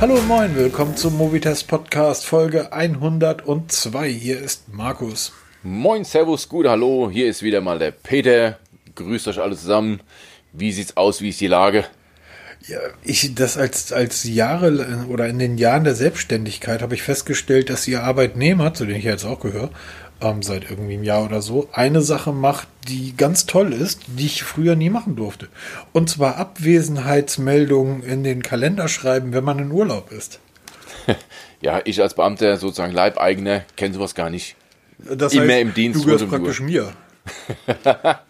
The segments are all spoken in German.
Hallo und moin, willkommen zum Movitest Podcast Folge 102. Hier ist Markus. Moin, Servus, gut, hallo. Hier ist wieder mal der Peter. Grüßt euch alle zusammen. Wie sieht's aus? Wie ist die Lage? Ja, ich das als als Jahre oder in den Jahren der Selbstständigkeit habe ich festgestellt, dass ihr Arbeitnehmer, zu denen ich jetzt auch gehöre, ähm, seit irgendwie einem Jahr oder so, eine Sache macht, die ganz toll ist, die ich früher nie machen durfte. Und zwar Abwesenheitsmeldungen in den Kalender schreiben, wenn man in Urlaub ist. ja, ich als Beamter, sozusagen Leibeigener, kenne sowas gar nicht. Das Immer heißt, im Dienst. Du gehörst praktisch mir.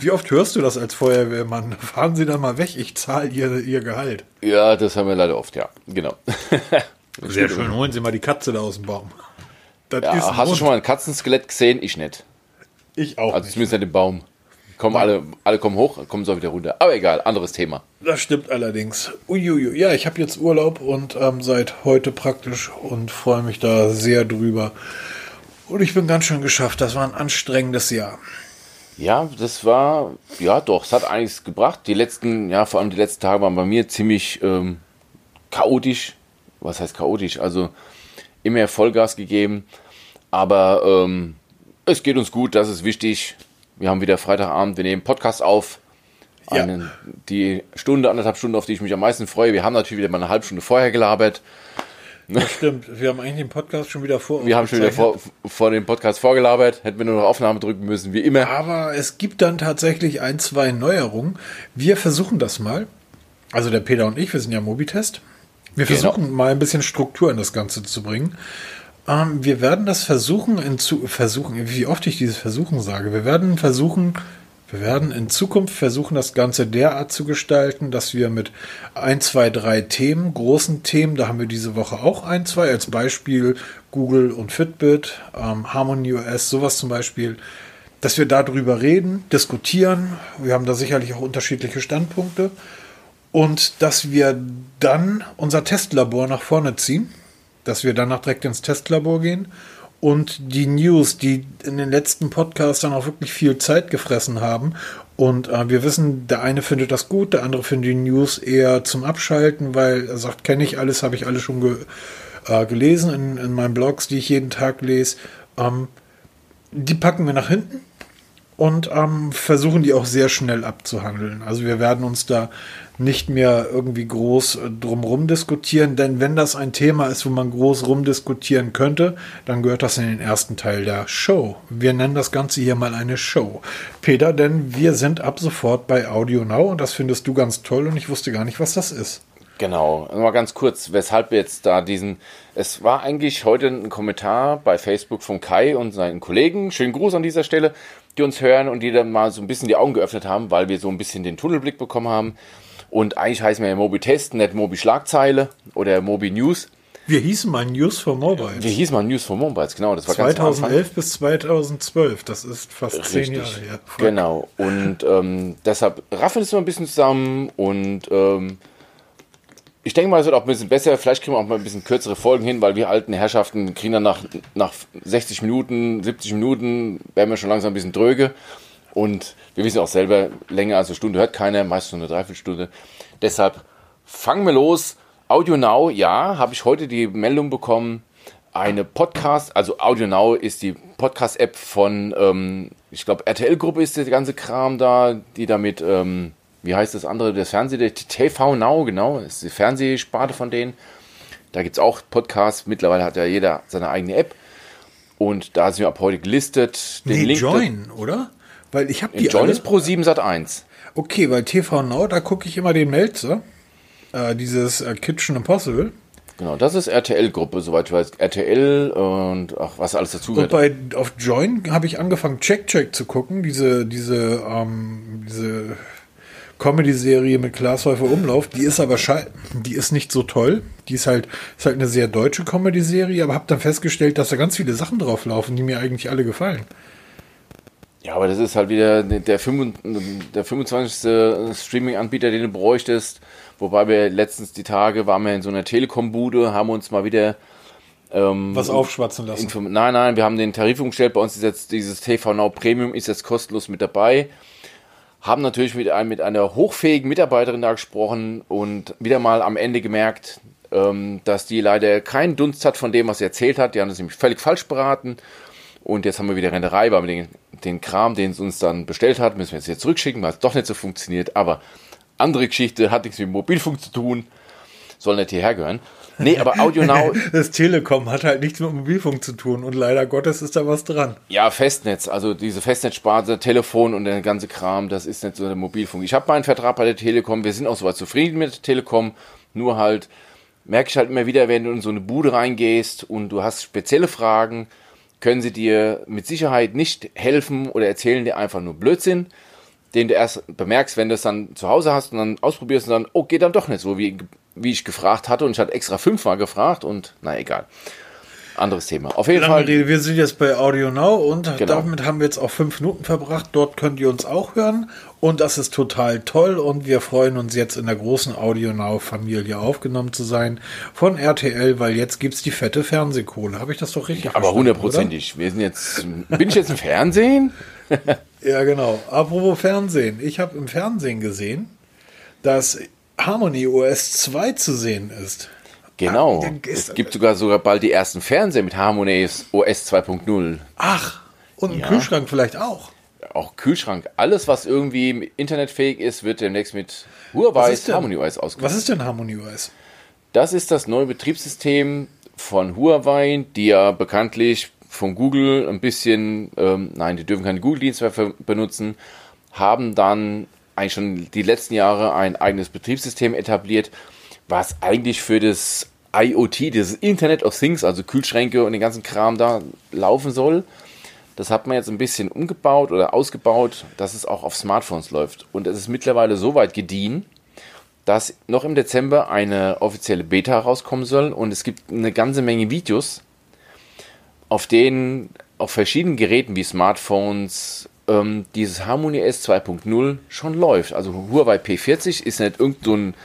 Wie oft hörst du das als Feuerwehrmann? Fahren Sie dann mal weg, ich zahle ihr, ihr Gehalt. Ja, das haben wir leider oft, ja, genau. Sehr schön, holen Sie mal die Katze da aus dem Baum. Ja, hast du schon mal ein Katzenskelett gesehen? Ich nicht. Ich auch. Also zumindest nicht im Baum. Kommen alle, alle kommen hoch, kommen so wieder runter. Aber egal, anderes Thema. Das stimmt allerdings. Uiuiui. Ja, ich habe jetzt Urlaub und ähm, seit heute praktisch und freue mich da sehr drüber. Und ich bin ganz schön geschafft. Das war ein anstrengendes Jahr. Ja, das war, ja doch, es hat einiges gebracht. Die letzten, ja, vor allem die letzten Tage waren bei mir ziemlich ähm, chaotisch. Was heißt chaotisch? Also immer Vollgas gegeben. Aber ähm, es geht uns gut, das ist wichtig. Wir haben wieder Freitagabend, wir nehmen Podcast auf. Einen, ja. Die Stunde, anderthalb Stunden, auf die ich mich am meisten freue. Wir haben natürlich wieder mal eine halbe Stunde vorher gelabert. Das stimmt. Wir haben eigentlich den Podcast schon wieder vor. Wir haben schon wieder vor, vor dem Podcast vorgelabert. Hätten wir nur noch Aufnahme drücken müssen, wie immer. Aber es gibt dann tatsächlich ein, zwei Neuerungen. Wir versuchen das mal. Also der Peter und ich, wir sind ja Mobitest. Wir genau. versuchen mal ein bisschen Struktur in das Ganze zu bringen. Ähm, wir werden das versuchen, in zu versuchen, wie oft ich dieses Versuchen sage. Wir werden versuchen, wir werden in Zukunft versuchen, das Ganze derart zu gestalten, dass wir mit ein, zwei, drei Themen, großen Themen, da haben wir diese Woche auch ein, zwei, als Beispiel Google und Fitbit, ähm, Harmony OS, sowas zum Beispiel, dass wir darüber reden, diskutieren. Wir haben da sicherlich auch unterschiedliche Standpunkte. Und dass wir dann unser Testlabor nach vorne ziehen dass wir danach direkt ins Testlabor gehen und die News, die in den letzten Podcasts dann auch wirklich viel Zeit gefressen haben. Und äh, wir wissen, der eine findet das gut, der andere findet die News eher zum Abschalten, weil er sagt, kenne ich alles, habe ich alles schon ge äh, gelesen in, in, meinen Blogs, die ich jeden Tag lese. Ähm, die packen wir nach hinten und ähm, versuchen die auch sehr schnell abzuhandeln. Also wir werden uns da nicht mehr irgendwie groß äh, drumrum diskutieren, denn wenn das ein Thema ist, wo man groß rumdiskutieren könnte, dann gehört das in den ersten Teil der Show. Wir nennen das Ganze hier mal eine Show. Peter, denn wir sind ab sofort bei Audio Now und das findest du ganz toll und ich wusste gar nicht, was das ist. Genau, mal ganz kurz, weshalb wir jetzt da diesen. Es war eigentlich heute ein Kommentar bei Facebook von Kai und seinen Kollegen. Schönen Gruß an dieser Stelle, die uns hören und die dann mal so ein bisschen die Augen geöffnet haben, weil wir so ein bisschen den Tunnelblick bekommen haben. Und eigentlich heißen wir ja Mobi Test, nicht Mobi Schlagzeile oder Mobi News. Wir hießen mal News for Mobiles. Wir hießen mal News for Mobiles, genau. Das war 2011 bis 2012, das ist fast Richtig. zehn Jahre her. Genau, und ähm, deshalb raffen wir es mal ein bisschen zusammen und ähm, ich denke mal, es wird auch ein bisschen besser. Vielleicht kriegen wir auch mal ein bisschen kürzere Folgen hin, weil wir alten Herrschaften kriegen dann nach, nach 60 Minuten, 70 Minuten, werden wir schon langsam ein bisschen dröge. Und wir wissen auch selber, länger als eine Stunde hört keiner, meistens nur eine Dreiviertelstunde. Deshalb fangen wir los. Audio Now, ja, habe ich heute die Meldung bekommen. Eine Podcast, also Audio Now ist die Podcast-App von, ähm, ich glaube, RTL-Gruppe ist der ganze Kram da, die damit, ähm, wie heißt das andere, das Fernseh, der TV Now, genau, ist die Fernsehsparte von denen. Da gibt es auch Podcasts. Mittlerweile hat ja jeder seine eigene App. Und da sind wir ab heute gelistet. Den nee, Link Join, oder? Weil ich habe die. John alle, ist Pro 7 Sat 1. Okay, weil TV Now, da gucke ich immer den Melzer. Äh, dieses äh, Kitchen Impossible. Genau, das ist RTL-Gruppe, soweit ich weiß. RTL und ach, was alles dazu gehört. Und bei, auf Join habe ich angefangen, Check Check zu gucken. Diese, diese, ähm, diese Comedy-Serie mit Glashäufer Umlauf. Die ist aber die ist nicht so toll. Die ist halt, ist halt eine sehr deutsche Comedy-Serie, aber habe dann festgestellt, dass da ganz viele Sachen drauf laufen, die mir eigentlich alle gefallen. Ja, aber das ist halt wieder der, 25, der 25. Streaming-Anbieter, den du bräuchtest. Wobei wir letztens die Tage waren wir in so einer Telekom-Bude, haben uns mal wieder ähm, was aufschwatzen lassen. Nein, nein, wir haben den Tarif umgestellt. Bei uns ist jetzt dieses TV Now Premium ist jetzt kostenlos mit dabei. Haben natürlich mit, mit einer hochfähigen Mitarbeiterin da gesprochen und wieder mal am Ende gemerkt, ähm, dass die leider keinen Dunst hat von dem, was sie erzählt hat. Die haben das nämlich völlig falsch beraten. Und jetzt haben wir wieder Rennerei, weil wir den, den Kram, den es uns dann bestellt hat, müssen wir jetzt hier zurückschicken, weil es doch nicht so funktioniert. Aber andere Geschichte, hat nichts mit Mobilfunk zu tun, soll nicht hierher gehören. Nee, aber Audio Now. das Telekom hat halt nichts mit Mobilfunk zu tun und leider Gottes ist da was dran. Ja, Festnetz, also diese Festnetzsparte, Telefon und der ganze Kram, das ist nicht so der Mobilfunk. Ich habe meinen Vertrag bei der Telekom, wir sind auch soweit zufrieden mit der Telekom, nur halt merke ich halt immer wieder, wenn du in so eine Bude reingehst und du hast spezielle Fragen, können sie dir mit Sicherheit nicht helfen oder erzählen dir einfach nur Blödsinn, den du erst bemerkst, wenn du es dann zu Hause hast und dann ausprobierst und dann, oh, geht dann doch nicht so, wie wie ich gefragt hatte und ich hatte extra fünfmal gefragt und na egal. Anderes Thema. Auf jeden Lange Fall. Rede, wir sind jetzt bei Audio Now und genau. damit haben wir jetzt auch fünf Minuten verbracht. Dort könnt ihr uns auch hören und das ist total toll und wir freuen uns jetzt in der großen Audio Now Familie aufgenommen zu sein von RTL, weil jetzt gibt es die fette Fernsehkohle. Habe ich das doch richtig ja, Aber hundertprozentig. Wir sind jetzt, bin ich jetzt im Fernsehen? ja, genau. Apropos Fernsehen. Ich habe im Fernsehen gesehen, dass Harmony OS 2 zu sehen ist. Genau. Ah, es gibt sogar sogar bald die ersten Fernseher mit Harmony OS 2.0. Ach, und ja. Kühlschrank vielleicht auch. Auch Kühlschrank. Alles, was irgendwie internetfähig ist, wird demnächst mit Huawei Harmony OS ausgeführt. Was ist denn Harmony OS? Das ist das neue Betriebssystem von Huawei, die ja bekanntlich von Google ein bisschen, ähm, nein, die dürfen keine Google-Dienste benutzen, haben dann eigentlich schon die letzten Jahre ein eigenes Betriebssystem etabliert, was eigentlich für das IoT, das Internet of Things, also Kühlschränke und den ganzen Kram da laufen soll. Das hat man jetzt ein bisschen umgebaut oder ausgebaut, dass es auch auf Smartphones läuft. Und es ist mittlerweile so weit gediehen, dass noch im Dezember eine offizielle Beta rauskommen soll. Und es gibt eine ganze Menge Videos, auf denen auf verschiedenen Geräten wie Smartphones, ähm, dieses Harmony S 2.0 schon läuft. Also Huawei P40 ist nicht irgendein so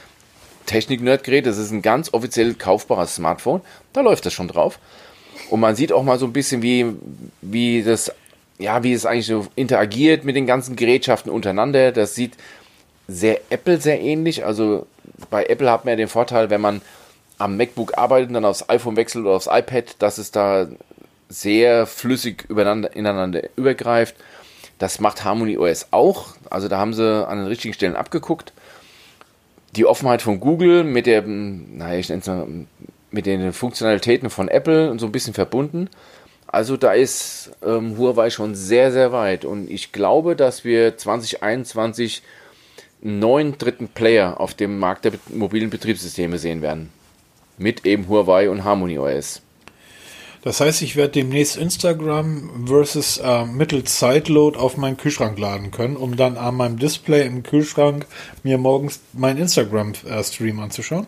Technik-Nerd-Gerät, das ist ein ganz offiziell kaufbares Smartphone. Da läuft das schon drauf. Und man sieht auch mal so ein bisschen, wie, wie das, ja, wie es eigentlich so interagiert mit den ganzen Gerätschaften untereinander. Das sieht sehr Apple sehr ähnlich. Also bei Apple hat man ja den Vorteil, wenn man am MacBook arbeitet und dann aufs iPhone wechselt oder aufs iPad, dass es da sehr flüssig übereinander, ineinander übergreift. Das macht Harmony OS auch. Also da haben sie an den richtigen Stellen abgeguckt. Die Offenheit von Google mit der, naja, ich nenne es mal, mit den Funktionalitäten von Apple und so ein bisschen verbunden. Also da ist ähm, Huawei schon sehr, sehr weit. Und ich glaube, dass wir 2021 einen neuen dritten Player auf dem Markt der mobilen Betriebssysteme sehen werden. Mit eben Huawei und Harmony OS. Das heißt, ich werde demnächst Instagram versus äh, mittels Sideload auf meinen Kühlschrank laden können, um dann an meinem Display im Kühlschrank mir morgens meinen Instagram-Stream anzuschauen.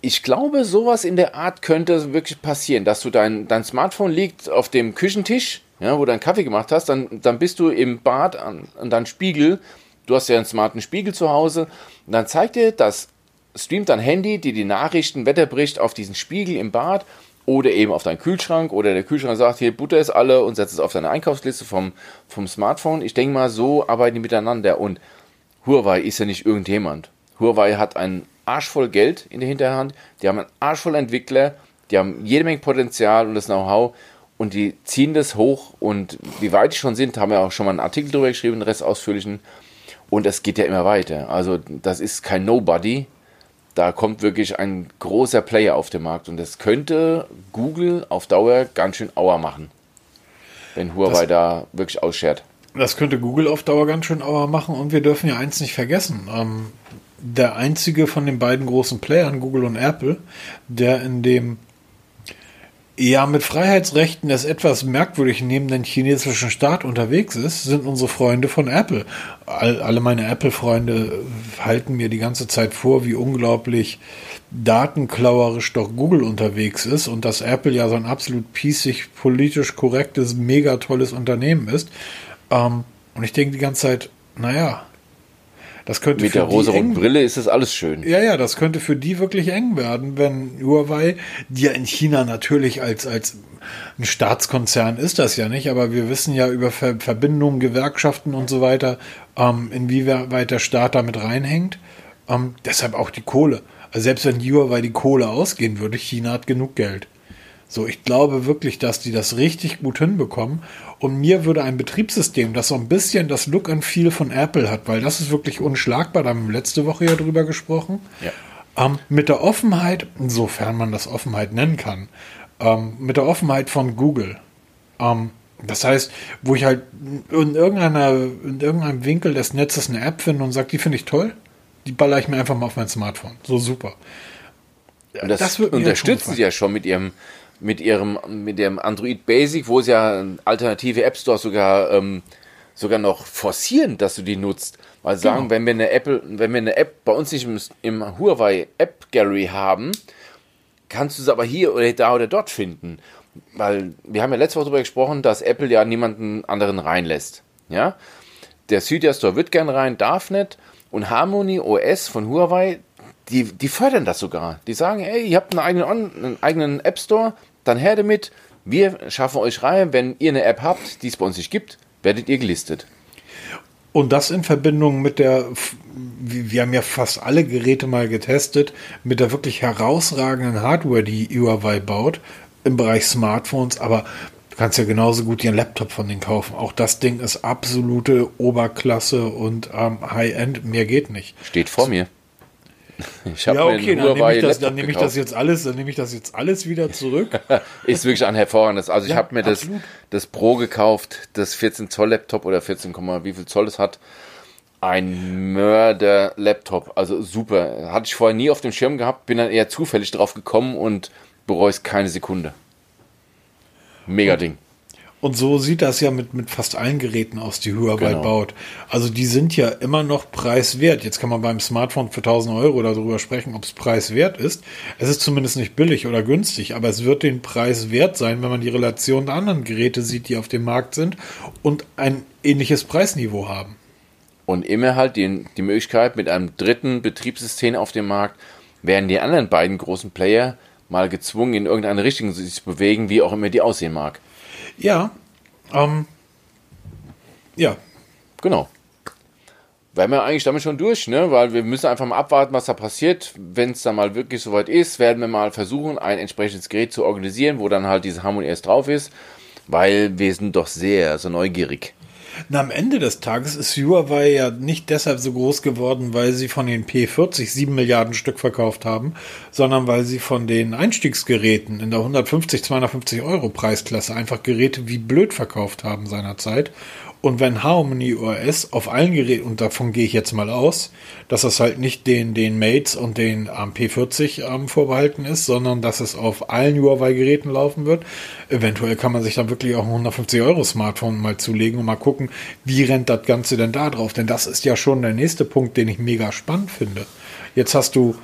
Ich glaube, sowas in der Art könnte wirklich passieren, dass du dein, dein Smartphone liegt auf dem Küchentisch, ja, wo du einen Kaffee gemacht hast, dann, dann bist du im Bad an, an deinem Spiegel. Du hast ja einen smarten Spiegel zu Hause. Und dann zeigt dir das, streamt dein Handy, dir die Nachrichten, Wetterbericht auf diesen Spiegel im Bad oder eben auf deinen Kühlschrank. Oder der Kühlschrank sagt, hier Butter ist alle und setzt es auf deine Einkaufsliste vom, vom Smartphone. Ich denke mal, so arbeiten die miteinander. Und Huawei ist ja nicht irgendjemand. Huawei hat einen Arsch voll Geld in der Hinterhand, die haben einen Arsch voll Entwickler, die haben jede Menge Potenzial und das Know-how. Und die ziehen das hoch. Und wie weit die schon sind, haben wir auch schon mal einen Artikel darüber geschrieben, den Rest ausführlichen. Und es geht ja immer weiter. Also das ist kein Nobody, da kommt wirklich ein großer Player auf den Markt und das könnte Google auf Dauer ganz schön Auer machen, wenn Huawei das, da wirklich ausschert. Das könnte Google auf Dauer ganz schön Auer machen und wir dürfen ja eins nicht vergessen. Ähm, der einzige von den beiden großen Playern, Google und Apple, der in dem ja, mit Freiheitsrechten des etwas merkwürdig nehmenden chinesischen Staat unterwegs ist, sind unsere Freunde von Apple. All, alle meine Apple-Freunde halten mir die ganze Zeit vor, wie unglaublich datenklauerisch doch Google unterwegs ist und dass Apple ja so ein absolut pießig, politisch korrektes, mega tolles Unternehmen ist. Ähm, und ich denke die ganze Zeit, naja, das könnte Mit der rosa-roten Brille ist das alles schön. Ja, ja, das könnte für die wirklich eng werden, wenn Huawei, die ja in China natürlich als, als ein Staatskonzern ist das ja nicht, aber wir wissen ja über Ver Verbindungen, Gewerkschaften und so weiter, ähm, inwieweit der Staat damit reinhängt. Ähm, deshalb auch die Kohle. Also selbst wenn Huawei die Kohle ausgehen würde, China hat genug Geld. So, ich glaube wirklich, dass die das richtig gut hinbekommen. Und mir würde ein Betriebssystem, das so ein bisschen das Look and Feel von Apple hat, weil das ist wirklich unschlagbar, da haben wir letzte Woche ja drüber gesprochen. Ja. Ähm, mit der Offenheit, insofern man das Offenheit nennen kann, ähm, mit der Offenheit von Google. Ähm, das heißt, wo ich halt in, irgendeiner, in irgendeinem Winkel des Netzes eine App finde und sage, die finde ich toll, die baller ich mir einfach mal auf mein Smartphone. So super. Und das, das unterstützen sie ja schon mit ihrem, mit ihrem, mit ihrem Android Basic, wo sie ja alternative App Store sogar, ähm, sogar noch forcieren, dass du die nutzt. Weil sie genau. sagen, wenn wir eine Apple, wenn wir eine App bei uns nicht im, im Huawei App Gallery haben, kannst du es aber hier oder da oder dort finden weil wir haben ja letzte Woche darüber gesprochen, dass Apple ja niemanden anderen reinlässt. Ja? Der Cydia Store wird gern rein, darf nicht. Und Harmony OS von Huawei, die, die fördern das sogar. Die sagen, ey, ihr habt einen eigenen, einen eigenen App Store, dann her damit. Wir schaffen euch rein. Wenn ihr eine App habt, die es bei uns nicht gibt, werdet ihr gelistet. Und das in Verbindung mit der, wir haben ja fast alle Geräte mal getestet, mit der wirklich herausragenden Hardware, die Huawei baut, im Bereich Smartphones, aber du kannst ja genauso gut dir einen Laptop von denen kaufen. Auch das Ding ist absolute Oberklasse und ähm, High-End. Mehr geht nicht. Steht vor mir. Ich ja, okay, dann nehme, ich das, dann nehme ich das jetzt alles, dann nehme ich das jetzt alles wieder zurück. ist wirklich ein hervorragendes. Also ich habe mir das, das Pro gekauft, das 14 Zoll Laptop oder 14, wie viel Zoll es hat. Ein Mörder-Laptop, also super. Hatte ich vorher nie auf dem Schirm gehabt, bin dann eher zufällig drauf gekommen und bereust keine Sekunde. Mega Ding. Und so sieht das ja mit, mit fast allen Geräten aus, die Huawei genau. baut. Also die sind ja immer noch preiswert. Jetzt kann man beim Smartphone für 1000 Euro darüber sprechen, ob es preiswert ist. Es ist zumindest nicht billig oder günstig, aber es wird den Preis wert sein, wenn man die Relation der anderen Geräte sieht, die auf dem Markt sind und ein ähnliches Preisniveau haben. Und immer halt die, die Möglichkeit, mit einem dritten Betriebssystem auf dem Markt werden die anderen beiden großen Player mal gezwungen, in irgendeine Richtung sich zu bewegen, wie auch immer die aussehen mag. Ja, ähm, ja. Genau. Wären wir eigentlich damit schon durch, ne? Weil wir müssen einfach mal abwarten, was da passiert. Wenn es dann mal wirklich soweit ist, werden wir mal versuchen, ein entsprechendes Gerät zu organisieren, wo dann halt diese Harmony S drauf ist, weil wir sind doch sehr so neugierig. Na, am Ende des Tages ist Huawei ja nicht deshalb so groß geworden, weil sie von den P40 7 Milliarden Stück verkauft haben, sondern weil sie von den Einstiegsgeräten in der 150, 250 Euro Preisklasse einfach Geräte wie blöd verkauft haben seinerzeit und wenn Harmony OS auf allen Geräten, und davon gehe ich jetzt mal aus, dass das halt nicht den, den Mates und den ähm, P40 ähm, vorbehalten ist, sondern dass es auf allen Huawei-Geräten laufen wird. Eventuell kann man sich dann wirklich auch ein 150 Euro Smartphone mal zulegen und mal gucken, wie rennt das Ganze denn da drauf. Denn das ist ja schon der nächste Punkt, den ich mega spannend finde. Jetzt hast du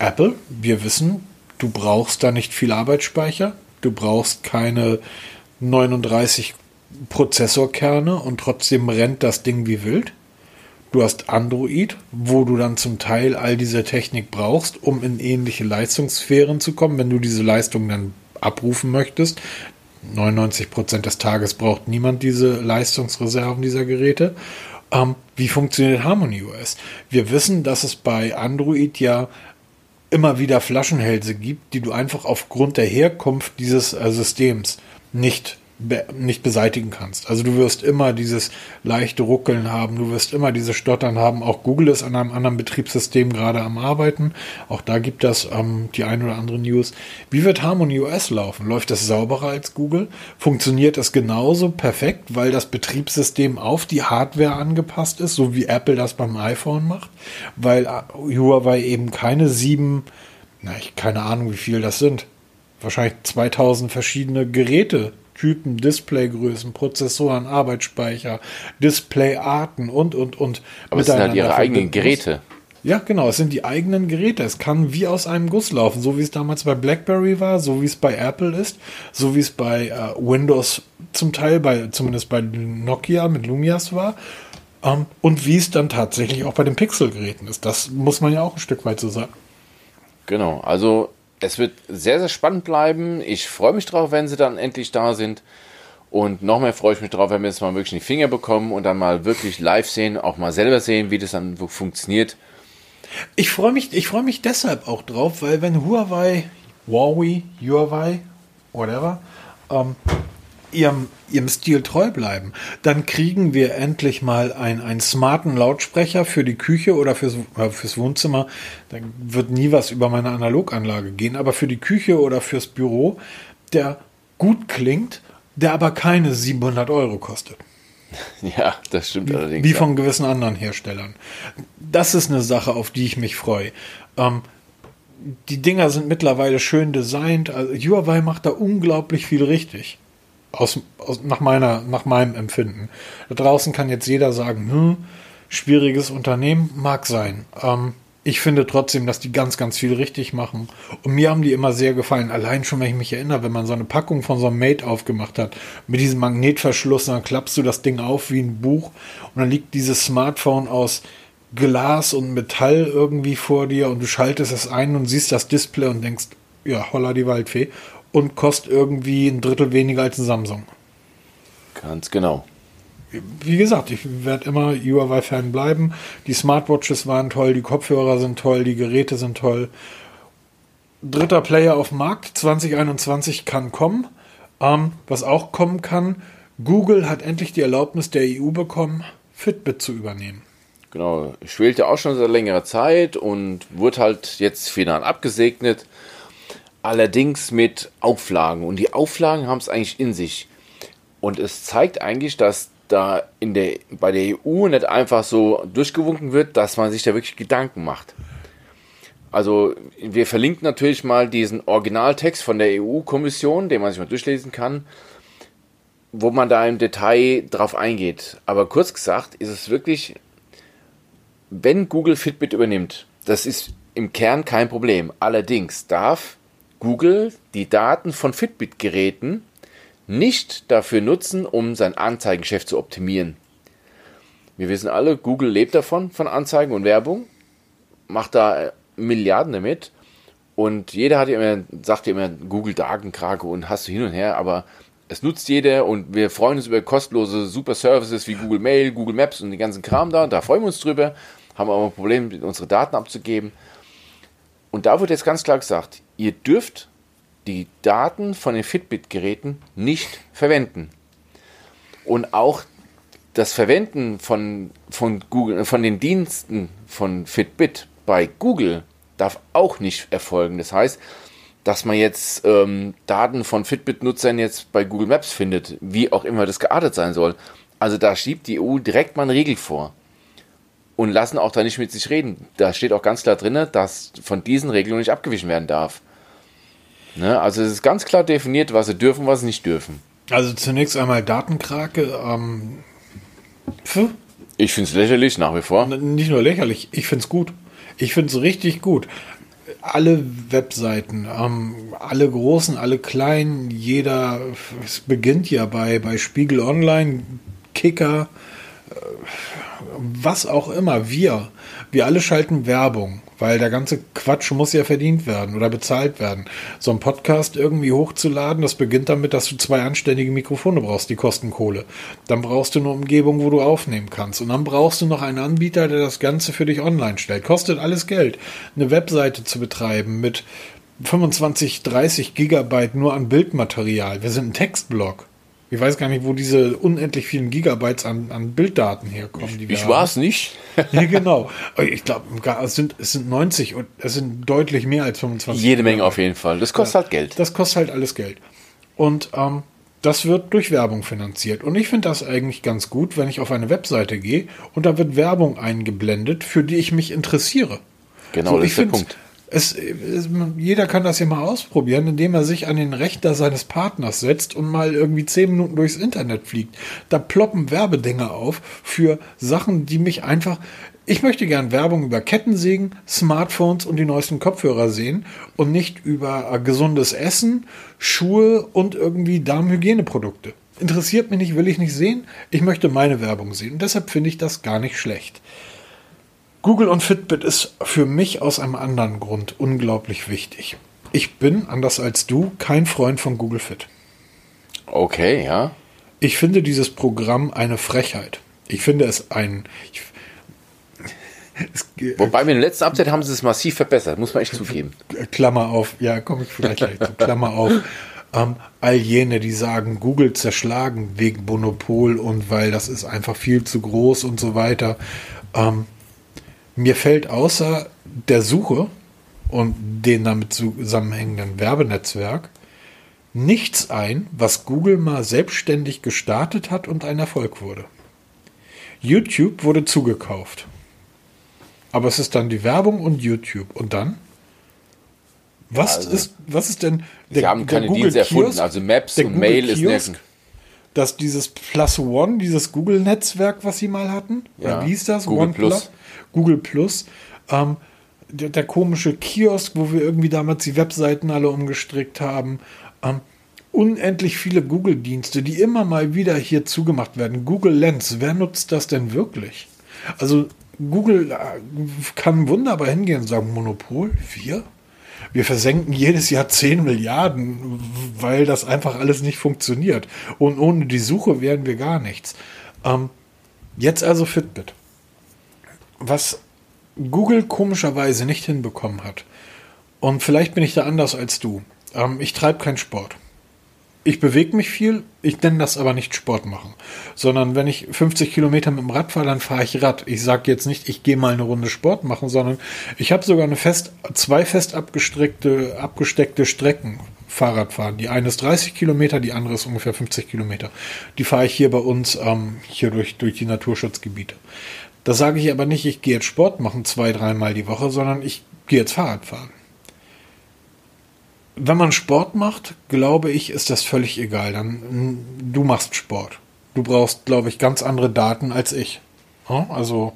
Apple, wir wissen, du brauchst da nicht viel Arbeitsspeicher, du brauchst keine 39 Prozessorkerne und trotzdem rennt das Ding wie wild. Du hast Android, wo du dann zum Teil all diese Technik brauchst, um in ähnliche Leistungssphären zu kommen, wenn du diese Leistung dann abrufen möchtest. 99 Prozent des Tages braucht niemand diese Leistungsreserven dieser Geräte. Ähm, wie funktioniert Harmony OS? Wir wissen, dass es bei Android ja immer wieder Flaschenhälse gibt, die du einfach aufgrund der Herkunft dieses äh, Systems nicht be nicht beseitigen kannst. Also du wirst immer dieses leichte Ruckeln haben, du wirst immer diese Stottern haben. Auch Google ist an einem anderen Betriebssystem gerade am Arbeiten. Auch da gibt es ähm, die ein oder andere News. Wie wird Harmony OS laufen? Läuft das sauberer als Google? Funktioniert es genauso perfekt, weil das Betriebssystem auf die Hardware angepasst ist, so wie Apple das beim iPhone macht? Weil äh, Huawei eben keine sieben, na, ich keine Ahnung, wie viel das sind. Wahrscheinlich 2000 verschiedene Geräte Typen, Displaygrößen, Prozessoren, Arbeitsspeicher, Displayarten und, und, und. Aber es sind halt ihre eigenen Geräte. Ja, genau, es sind die eigenen Geräte. Es kann wie aus einem Guss laufen, so wie es damals bei BlackBerry war, so wie es bei Apple ist, so wie es bei äh, Windows zum Teil, bei, zumindest bei Nokia mit Lumias war. Ähm, und wie es dann tatsächlich auch bei den Pixel-Geräten ist. Das muss man ja auch ein Stück weit so sagen. Genau, also es wird sehr, sehr spannend bleiben. Ich freue mich drauf, wenn sie dann endlich da sind. Und noch mehr freue ich mich drauf, wenn wir jetzt mal wirklich in die Finger bekommen und dann mal wirklich live sehen, auch mal selber sehen, wie das dann funktioniert. Ich freue mich, ich freue mich deshalb auch drauf, weil wenn Huawei, Huawei, Huawei, whatever, ähm, ihrem, ihrem Stil treu bleiben, dann kriegen wir endlich mal ein, einen smarten Lautsprecher für die Küche oder fürs, äh, fürs Wohnzimmer. Da wird nie was über meine Analoganlage gehen, aber für die Küche oder fürs Büro, der gut klingt, der aber keine 700 Euro kostet. Ja, das stimmt allerdings. Wie von gewissen anderen Herstellern. Das ist eine Sache, auf die ich mich freue. Ähm, die Dinger sind mittlerweile schön designt. Also Huawei macht da unglaublich viel richtig. Aus, aus, nach, meiner, nach meinem Empfinden. Da draußen kann jetzt jeder sagen, hm, schwieriges Unternehmen, mag sein. Ähm, ich finde trotzdem, dass die ganz, ganz viel richtig machen. Und mir haben die immer sehr gefallen. Allein schon, wenn ich mich erinnere, wenn man so eine Packung von so einem Mate aufgemacht hat, mit diesem Magnetverschluss, dann klappst du das Ding auf wie ein Buch und dann liegt dieses Smartphone aus Glas und Metall irgendwie vor dir und du schaltest es ein und siehst das Display und denkst, ja, holla die Waldfee und kostet irgendwie ein Drittel weniger als ein Samsung. Ganz genau wie gesagt, ich werde immer Huawei-Fan bleiben. Die Smartwatches waren toll, die Kopfhörer sind toll, die Geräte sind toll. Dritter Player auf dem Markt 2021 kann kommen. Ähm, was auch kommen kann, Google hat endlich die Erlaubnis der EU bekommen, Fitbit zu übernehmen. Genau, schwelte auch schon seit längerer Zeit und wurde halt jetzt final abgesegnet. Allerdings mit Auflagen. Und die Auflagen haben es eigentlich in sich. Und es zeigt eigentlich, dass da in der, bei der EU nicht einfach so durchgewunken wird, dass man sich da wirklich Gedanken macht. Also wir verlinken natürlich mal diesen Originaltext von der EU-Kommission, den man sich mal durchlesen kann, wo man da im Detail drauf eingeht. Aber kurz gesagt ist es wirklich, wenn Google Fitbit übernimmt, das ist im Kern kein Problem. Allerdings darf Google die Daten von Fitbit-Geräten nicht dafür nutzen, um sein Anzeigengeschäft zu optimieren. Wir wissen alle, Google lebt davon, von Anzeigen und Werbung, macht da äh, Milliarden damit. Und jeder hat immer, sagt immer, Google Datenkrake und hast du hin und her, aber es nutzt jeder und wir freuen uns über kostenlose Super Services wie Google Mail, Google Maps und den ganzen Kram da. Da freuen wir uns drüber, haben aber ein Problem, unsere Daten abzugeben. Und da wird jetzt ganz klar gesagt, ihr dürft die Daten von den Fitbit-Geräten nicht verwenden. Und auch das Verwenden von, von, Google, von den Diensten von Fitbit bei Google darf auch nicht erfolgen. Das heißt, dass man jetzt ähm, Daten von Fitbit-Nutzern jetzt bei Google Maps findet, wie auch immer das geartet sein soll. Also da schiebt die EU direkt mal eine Regel vor und lassen auch da nicht mit sich reden. Da steht auch ganz klar drin, dass von diesen Regelungen nicht abgewichen werden darf. Ne? Also es ist ganz klar definiert, was sie dürfen, was sie nicht dürfen. Also zunächst einmal Datenkrake. Ähm, ich finde es lächerlich nach wie vor. Nicht nur lächerlich, ich finde es gut. Ich finde es richtig gut. Alle Webseiten, ähm, alle großen, alle kleinen, jeder, es beginnt ja bei, bei Spiegel Online, Kicker, äh, was auch immer, wir, wir alle schalten Werbung weil der ganze Quatsch muss ja verdient werden oder bezahlt werden. So ein Podcast irgendwie hochzuladen, das beginnt damit, dass du zwei anständige Mikrofone brauchst, die kosten Kohle. Dann brauchst du eine Umgebung, wo du aufnehmen kannst. Und dann brauchst du noch einen Anbieter, der das Ganze für dich online stellt. Kostet alles Geld. Eine Webseite zu betreiben mit 25, 30 Gigabyte nur an Bildmaterial. Wir sind ein Textblog. Ich weiß gar nicht, wo diese unendlich vielen Gigabytes an, an Bilddaten herkommen. ich war es nicht. ja, genau. Ich glaube, es sind, es sind 90 und es sind deutlich mehr als 25. Jede Menge auf jeden Fall. Das kostet ja, halt Geld. Das kostet halt alles Geld. Und ähm, das wird durch Werbung finanziert. Und ich finde das eigentlich ganz gut, wenn ich auf eine Webseite gehe und da wird Werbung eingeblendet, für die ich mich interessiere. Genau, so, das ist der Punkt es, es, jeder kann das ja mal ausprobieren, indem er sich an den Rechter seines Partners setzt und mal irgendwie zehn Minuten durchs Internet fliegt. Da ploppen Werbedinger auf für Sachen, die mich einfach. Ich möchte gern Werbung über Kettensägen, Smartphones und die neuesten Kopfhörer sehen und nicht über äh, gesundes Essen, Schuhe und irgendwie Darmhygieneprodukte. Interessiert mich nicht, will ich nicht sehen. Ich möchte meine Werbung sehen. Und deshalb finde ich das gar nicht schlecht. Google und Fitbit ist für mich aus einem anderen Grund unglaublich wichtig. Ich bin, anders als du, kein Freund von Google Fit. Okay, ja. Ich finde dieses Programm eine Frechheit. Ich finde es ein. Ich, es Wobei mit dem letzten Update haben sie es massiv verbessert, muss man echt zugeben. Klammer auf, ja, komme ich vielleicht gleich zu. Klammer auf. Ähm, all jene, die sagen, Google zerschlagen wegen Monopol und weil das ist einfach viel zu groß und so weiter. Ähm, mir fällt außer der Suche und dem damit zusammenhängenden Werbenetzwerk nichts ein, was Google mal selbstständig gestartet hat und ein Erfolg wurde. YouTube wurde zugekauft. Aber es ist dann die Werbung und YouTube. Und dann? Was also, ist, was ist denn der, Sie haben keine Google Dienste erfunden, also Maps und Google Mail Kiosk, ist nirgends. Dass dieses Plus One, dieses Google-Netzwerk, was sie mal hatten, ja. wie hieß das? Google One Plus. Plus, Google Plus, ähm, der, der, komische Kiosk, wo wir irgendwie damals die Webseiten alle umgestrickt haben. Ähm, unendlich viele Google-Dienste, die immer mal wieder hier zugemacht werden. Google Lens, wer nutzt das denn wirklich? Also Google äh, kann wunderbar hingehen und sagen, Monopol, wir? Wir versenken jedes Jahr 10 Milliarden, weil das einfach alles nicht funktioniert. Und ohne die Suche wären wir gar nichts. Ähm, jetzt also Fitbit. Was Google komischerweise nicht hinbekommen hat, und vielleicht bin ich da anders als du. Ähm, ich treibe keinen Sport ich bewege mich viel, ich nenne das aber nicht Sport machen, sondern wenn ich 50 Kilometer mit dem Rad fahre, dann fahre ich Rad. Ich sage jetzt nicht, ich gehe mal eine Runde Sport machen, sondern ich habe sogar eine fest, zwei fest abgestreckte, abgesteckte Strecken Fahrradfahren. Die eine ist 30 Kilometer, die andere ist ungefähr 50 Kilometer. Die fahre ich hier bei uns ähm, hier durch, durch die Naturschutzgebiete. Da sage ich aber nicht, ich gehe jetzt Sport machen zwei, dreimal die Woche, sondern ich gehe jetzt Fahrrad fahren wenn man Sport macht, glaube ich, ist das völlig egal. Dann du machst Sport. Du brauchst, glaube ich, ganz andere Daten als ich. Also.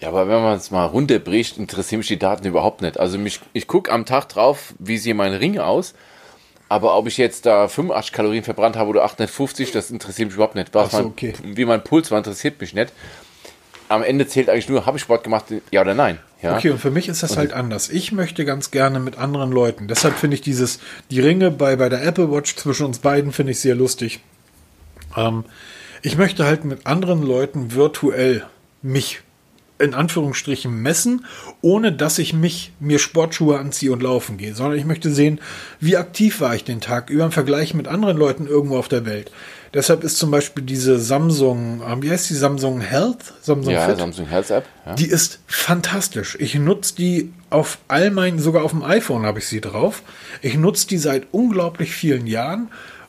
Ja, aber wenn man es mal runterbricht, interessieren mich die Daten überhaupt nicht. Also mich, ich gucke am Tag drauf, wie sehen meine Ringe aus. Aber ob ich jetzt da 85 Kalorien verbrannt habe oder 850, das interessiert mich überhaupt nicht. Was so, okay. mein, wie mein Puls war, interessiert mich nicht. Am Ende zählt eigentlich nur, habe ich Sport gemacht, ja oder nein. Ja? Okay, und für mich ist das und halt anders. Ich möchte ganz gerne mit anderen Leuten. Deshalb finde ich dieses, die Ringe bei, bei der Apple Watch zwischen uns beiden finde ich sehr lustig. Ähm, ich möchte halt mit anderen Leuten virtuell mich in Anführungsstrichen messen, ohne dass ich mich mir Sportschuhe anziehe und laufen gehe, sondern ich möchte sehen, wie aktiv war ich den Tag über im Vergleich mit anderen Leuten irgendwo auf der Welt. Deshalb ist zum Beispiel diese Samsung, äh, wie heißt die Samsung Health? Samsung ja, Fit? Samsung Health App. Ja. Die ist fantastisch. Ich nutze die auf all meinen, sogar auf dem iPhone habe ich sie drauf. Ich nutze die seit unglaublich vielen Jahren.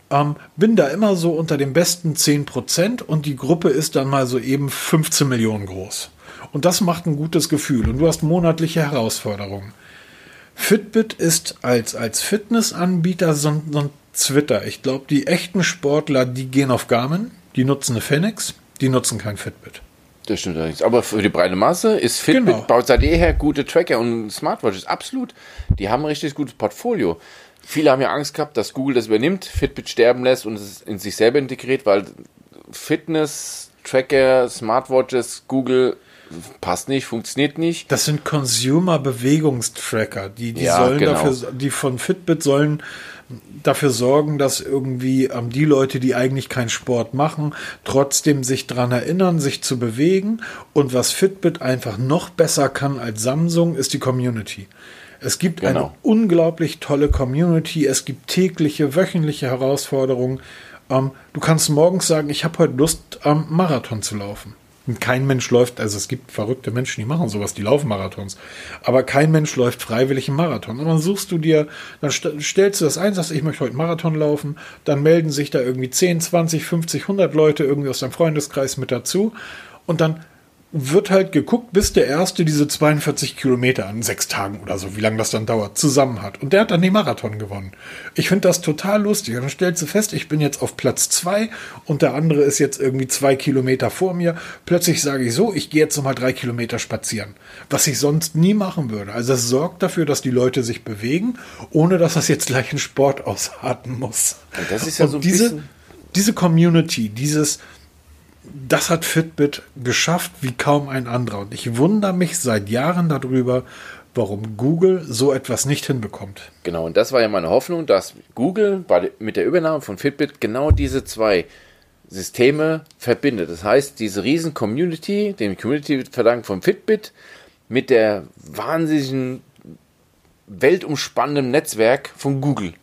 Ähm, bin da immer so unter den besten 10% und die Gruppe ist dann mal so eben 15 Millionen groß. Und das macht ein gutes Gefühl. Und du hast monatliche Herausforderungen. Fitbit ist als, als Fitnessanbieter so, so ein Twitter. Ich glaube, die echten Sportler, die gehen auf Garmin, die nutzen eine Phoenix, die nutzen kein Fitbit. Das stimmt allerdings. Aber für die breite Masse ist Fitbit, genau. baut seit jeher gute Tracker und Smartwatches. Absolut. Die haben ein richtig gutes Portfolio. Viele haben ja Angst gehabt, dass Google das übernimmt, Fitbit sterben lässt und es in sich selber integriert, weil Fitness, Tracker, Smartwatches, Google passt nicht, funktioniert nicht. Das sind Consumer-Bewegungstracker. Die, die ja, sollen genau. dafür, die von Fitbit sollen dafür sorgen, dass irgendwie ähm, die Leute, die eigentlich keinen Sport machen, trotzdem sich daran erinnern, sich zu bewegen. Und was Fitbit einfach noch besser kann als Samsung, ist die Community. Es gibt genau. eine unglaublich tolle Community. Es gibt tägliche, wöchentliche Herausforderungen. Ähm, du kannst morgens sagen, ich habe heute Lust, ähm, Marathon zu laufen. Kein Mensch läuft, also es gibt verrückte Menschen, die machen sowas, die laufen Marathons. Aber kein Mensch läuft freiwillig einen Marathon. Und dann suchst du dir, dann stellst du das ein, sagst, ich möchte heute einen Marathon laufen. Dann melden sich da irgendwie 10, 20, 50, 100 Leute irgendwie aus deinem Freundeskreis mit dazu. Und dann wird halt geguckt, bis der Erste diese 42 Kilometer an sechs Tagen oder so, wie lange das dann dauert, zusammen hat. Und der hat dann den Marathon gewonnen. Ich finde das total lustig. Und dann stellst du fest, ich bin jetzt auf Platz zwei und der andere ist jetzt irgendwie zwei Kilometer vor mir. Plötzlich sage ich so, ich gehe jetzt nochmal drei Kilometer spazieren. Was ich sonst nie machen würde. Also es sorgt dafür, dass die Leute sich bewegen, ohne dass das jetzt gleich ein Sport ausarten muss. Und das ist ja und so ein diese, bisschen diese Community, dieses, das hat Fitbit geschafft wie kaum ein anderer. Und ich wundere mich seit Jahren darüber, warum Google so etwas nicht hinbekommt. Genau, und das war ja meine Hoffnung, dass Google mit der Übernahme von Fitbit genau diese zwei Systeme verbindet. Das heißt, diese riesen Community, den Community verdankt von Fitbit, mit der wahnsinnigen weltumspannenden Netzwerk von Google.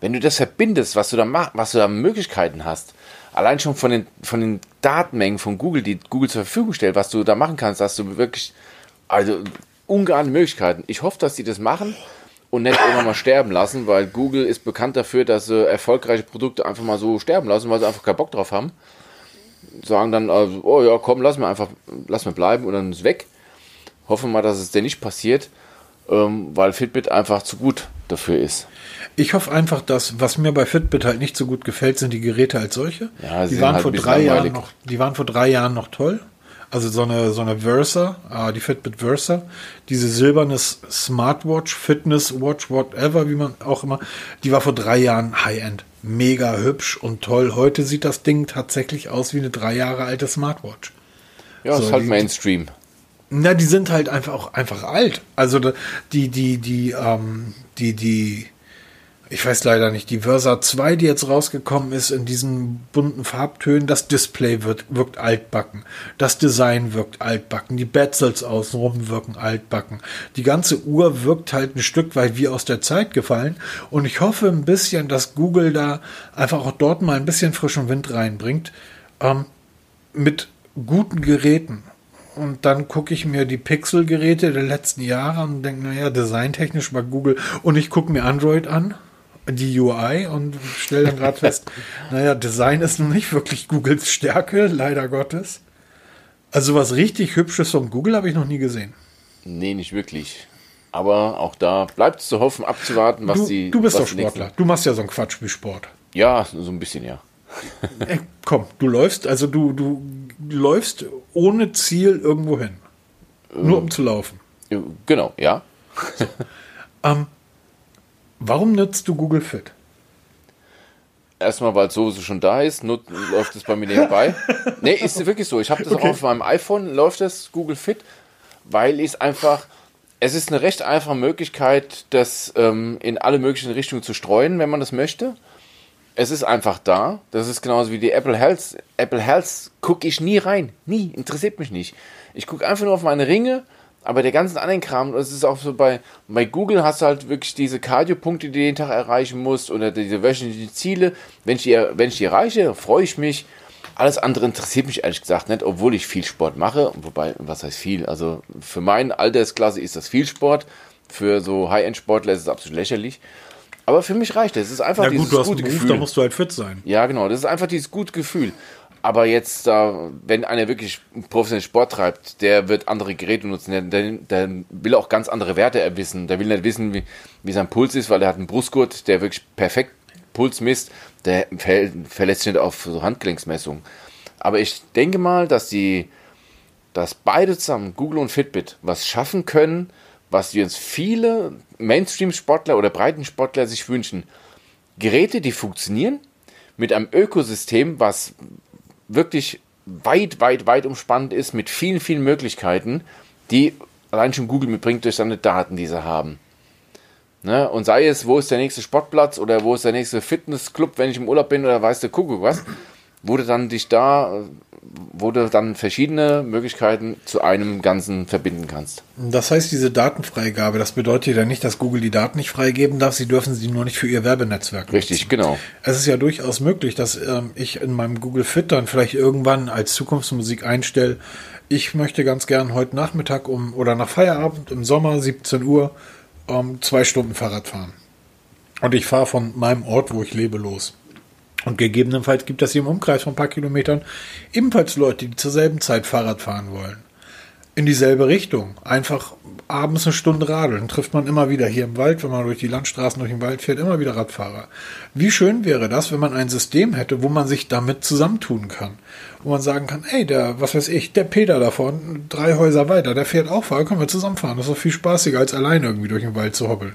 Wenn du das verbindest, was du da was du da Möglichkeiten hast, allein schon von den, von den Datenmengen von Google, die Google zur Verfügung stellt, was du da machen kannst, hast du wirklich, also ungeahnte Möglichkeiten. Ich hoffe, dass die das machen und nicht irgendwann mal sterben lassen, weil Google ist bekannt dafür, dass sie erfolgreiche Produkte einfach mal so sterben lassen, weil sie einfach keinen Bock drauf haben. Sagen dann, also, oh ja, komm, lass mir einfach, lass mir bleiben und dann ist weg. Hoffen mal, dass es denn nicht passiert, ähm, weil Fitbit einfach zu gut dafür ist. Ich hoffe einfach, dass, was mir bei Fitbit halt nicht so gut gefällt, sind die Geräte als solche. Ja, die waren halt vor drei Jahren noch, die waren vor drei Jahren noch toll. Also so eine, so eine Versa, äh, die Fitbit Versa, diese silberne Smartwatch, Fitness Watch, whatever, wie man auch immer, die war vor drei Jahren High-End. Mega hübsch und toll. Heute sieht das Ding tatsächlich aus wie eine drei Jahre alte Smartwatch. Ja, so, ist halt die, Mainstream. Na, die sind halt einfach auch einfach alt. Also die, die, die, ähm, die, die, ich weiß leider nicht, die Versa 2, die jetzt rausgekommen ist in diesen bunten Farbtönen, das Display wird, wirkt altbacken. Das Design wirkt altbacken. Die Bezels außenrum wirken altbacken. Die ganze Uhr wirkt halt ein Stück weit wie aus der Zeit gefallen. Und ich hoffe ein bisschen, dass Google da einfach auch dort mal ein bisschen frischen Wind reinbringt. Ähm, mit guten Geräten. Und dann gucke ich mir die Pixel-Geräte der letzten Jahre und denke, naja, designtechnisch war Google. Und ich gucke mir Android an die UI und stelle dann gerade fest, naja, Design ist noch nicht wirklich Googles Stärke, leider Gottes. Also was richtig Hübsches von Google habe ich noch nie gesehen. Nee, nicht wirklich. Aber auch da bleibt es zu hoffen, abzuwarten, was du, die. Du bist doch Sportler. Du machst ja so einen Quatsch wie Sport. Ja, so ein bisschen, ja. Ey, komm, du läufst, also du, du läufst ohne Ziel irgendwo hin. Ähm, Nur um zu laufen. Genau, ja. So. ähm, Warum nutzt du Google Fit? Erstmal, weil es sowieso schon da ist, not, läuft es bei mir nebenbei. nee, ist wirklich so. Ich habe das okay. auch auf meinem iPhone, läuft das Google Fit, weil es einfach, es ist eine recht einfache Möglichkeit, das ähm, in alle möglichen Richtungen zu streuen, wenn man das möchte. Es ist einfach da. Das ist genauso wie die Apple Health. Apple Health gucke ich nie rein. Nie. Interessiert mich nicht. Ich gucke einfach nur auf meine Ringe aber der ganzen anderen Kram, das ist auch so bei, bei Google hast du halt wirklich diese Cardio-Punkte, die du jeden Tag erreichen musst oder diese wöchentlichen Ziele. Wenn ich die, wenn ich die erreiche, freue ich mich. Alles andere interessiert mich ehrlich gesagt nicht, obwohl ich viel Sport mache. Wobei, was heißt viel? Also für meine Altersklasse ist das viel Sport. Für so High-End-Sportler ist es absolut lächerlich. Aber für mich reicht es. Es ist einfach ja, gut, dieses gute Beruf, Gefühl. Da musst du halt fit sein. Ja, genau. Das ist einfach dieses gute Gefühl. Aber jetzt, wenn einer wirklich professionell Sport treibt, der wird andere Geräte nutzen, der, der, der, will auch ganz andere Werte erwissen. Der will nicht wissen, wie, wie sein Puls ist, weil er hat einen Brustgurt, der wirklich perfekt Puls misst. Der verlässt sich nicht auf so Handgelenksmessungen. Aber ich denke mal, dass die, dass beide zusammen, Google und Fitbit, was schaffen können, was wir uns viele Mainstream-Sportler oder Breitensportler sich wünschen. Geräte, die funktionieren, mit einem Ökosystem, was wirklich weit, weit, weit umspannt ist mit vielen, vielen Möglichkeiten, die allein schon Google mitbringt durch seine Daten, die sie haben. Ne? Und sei es, wo ist der nächste Sportplatz oder wo ist der nächste Fitnessclub, wenn ich im Urlaub bin oder weiß der Kuckuck was, wurde dann dich da wo du dann verschiedene Möglichkeiten zu einem Ganzen verbinden kannst. Das heißt, diese Datenfreigabe, das bedeutet ja nicht, dass Google die Daten nicht freigeben darf, sie dürfen sie nur nicht für ihr Werbenetzwerk Richtig, nutzen. genau. Es ist ja durchaus möglich, dass ähm, ich in meinem Google Fit dann vielleicht irgendwann als Zukunftsmusik einstelle, ich möchte ganz gern heute Nachmittag um oder nach Feierabend im Sommer 17 Uhr um zwei Stunden Fahrrad fahren. Und ich fahre von meinem Ort, wo ich lebe, los. Und gegebenenfalls gibt es hier im Umkreis von ein paar Kilometern ebenfalls Leute, die zur selben Zeit Fahrrad fahren wollen. In dieselbe Richtung. Einfach abends eine Stunde radeln. Trifft man immer wieder hier im Wald, wenn man durch die Landstraßen durch den Wald fährt, immer wieder Radfahrer. Wie schön wäre das, wenn man ein System hätte, wo man sich damit zusammentun kann. Wo man sagen kann, ey, der, was weiß ich, der Peter da vorne, drei Häuser weiter, der fährt auch Fahrrad, können wir zusammenfahren. Das ist doch viel spaßiger, als alleine irgendwie durch den Wald zu hoppeln.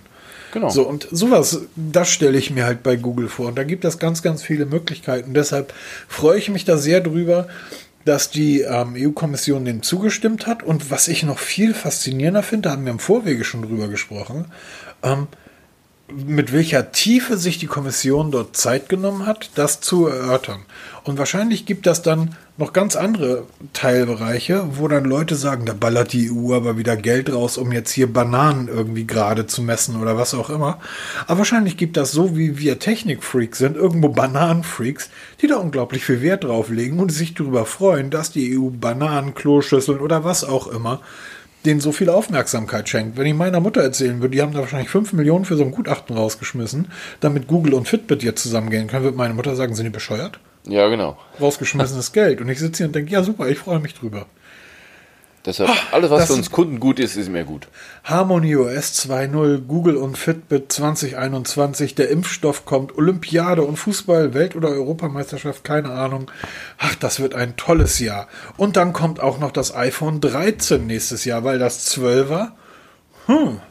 Genau. So, und sowas, das stelle ich mir halt bei Google vor. Und da gibt es ganz, ganz viele Möglichkeiten. Deshalb freue ich mich da sehr drüber, dass die ähm, EU-Kommission dem zugestimmt hat. Und was ich noch viel faszinierender finde, da haben wir im Vorwege schon drüber gesprochen, ähm, mit welcher Tiefe sich die Kommission dort Zeit genommen hat, das zu erörtern. Und wahrscheinlich gibt das dann noch ganz andere Teilbereiche, wo dann Leute sagen, da ballert die EU aber wieder Geld raus, um jetzt hier Bananen irgendwie gerade zu messen oder was auch immer. Aber wahrscheinlich gibt das so, wie wir Technikfreaks sind, irgendwo Bananenfreaks, die da unglaublich viel Wert drauf legen und sich darüber freuen, dass die EU Bananen, Kloschüsseln oder was auch immer denen so viel Aufmerksamkeit schenkt. Wenn ich meiner Mutter erzählen würde, die haben da wahrscheinlich 5 Millionen für so ein Gutachten rausgeschmissen, damit Google und Fitbit jetzt zusammengehen können, würde meine Mutter sagen, sind die bescheuert? Ja, genau. Rausgeschmissenes Geld. Und ich sitze hier und denke, ja super, ich freue mich drüber. Deshalb, alles, was für uns Kunden gut ist, ist mir gut. Harmony OS 2.0, Google und Fitbit 2021, der Impfstoff kommt, Olympiade und Fußball, Welt- oder Europameisterschaft, keine Ahnung. Ach, das wird ein tolles Jahr. Und dann kommt auch noch das iPhone 13 nächstes Jahr, weil das 12er, hm,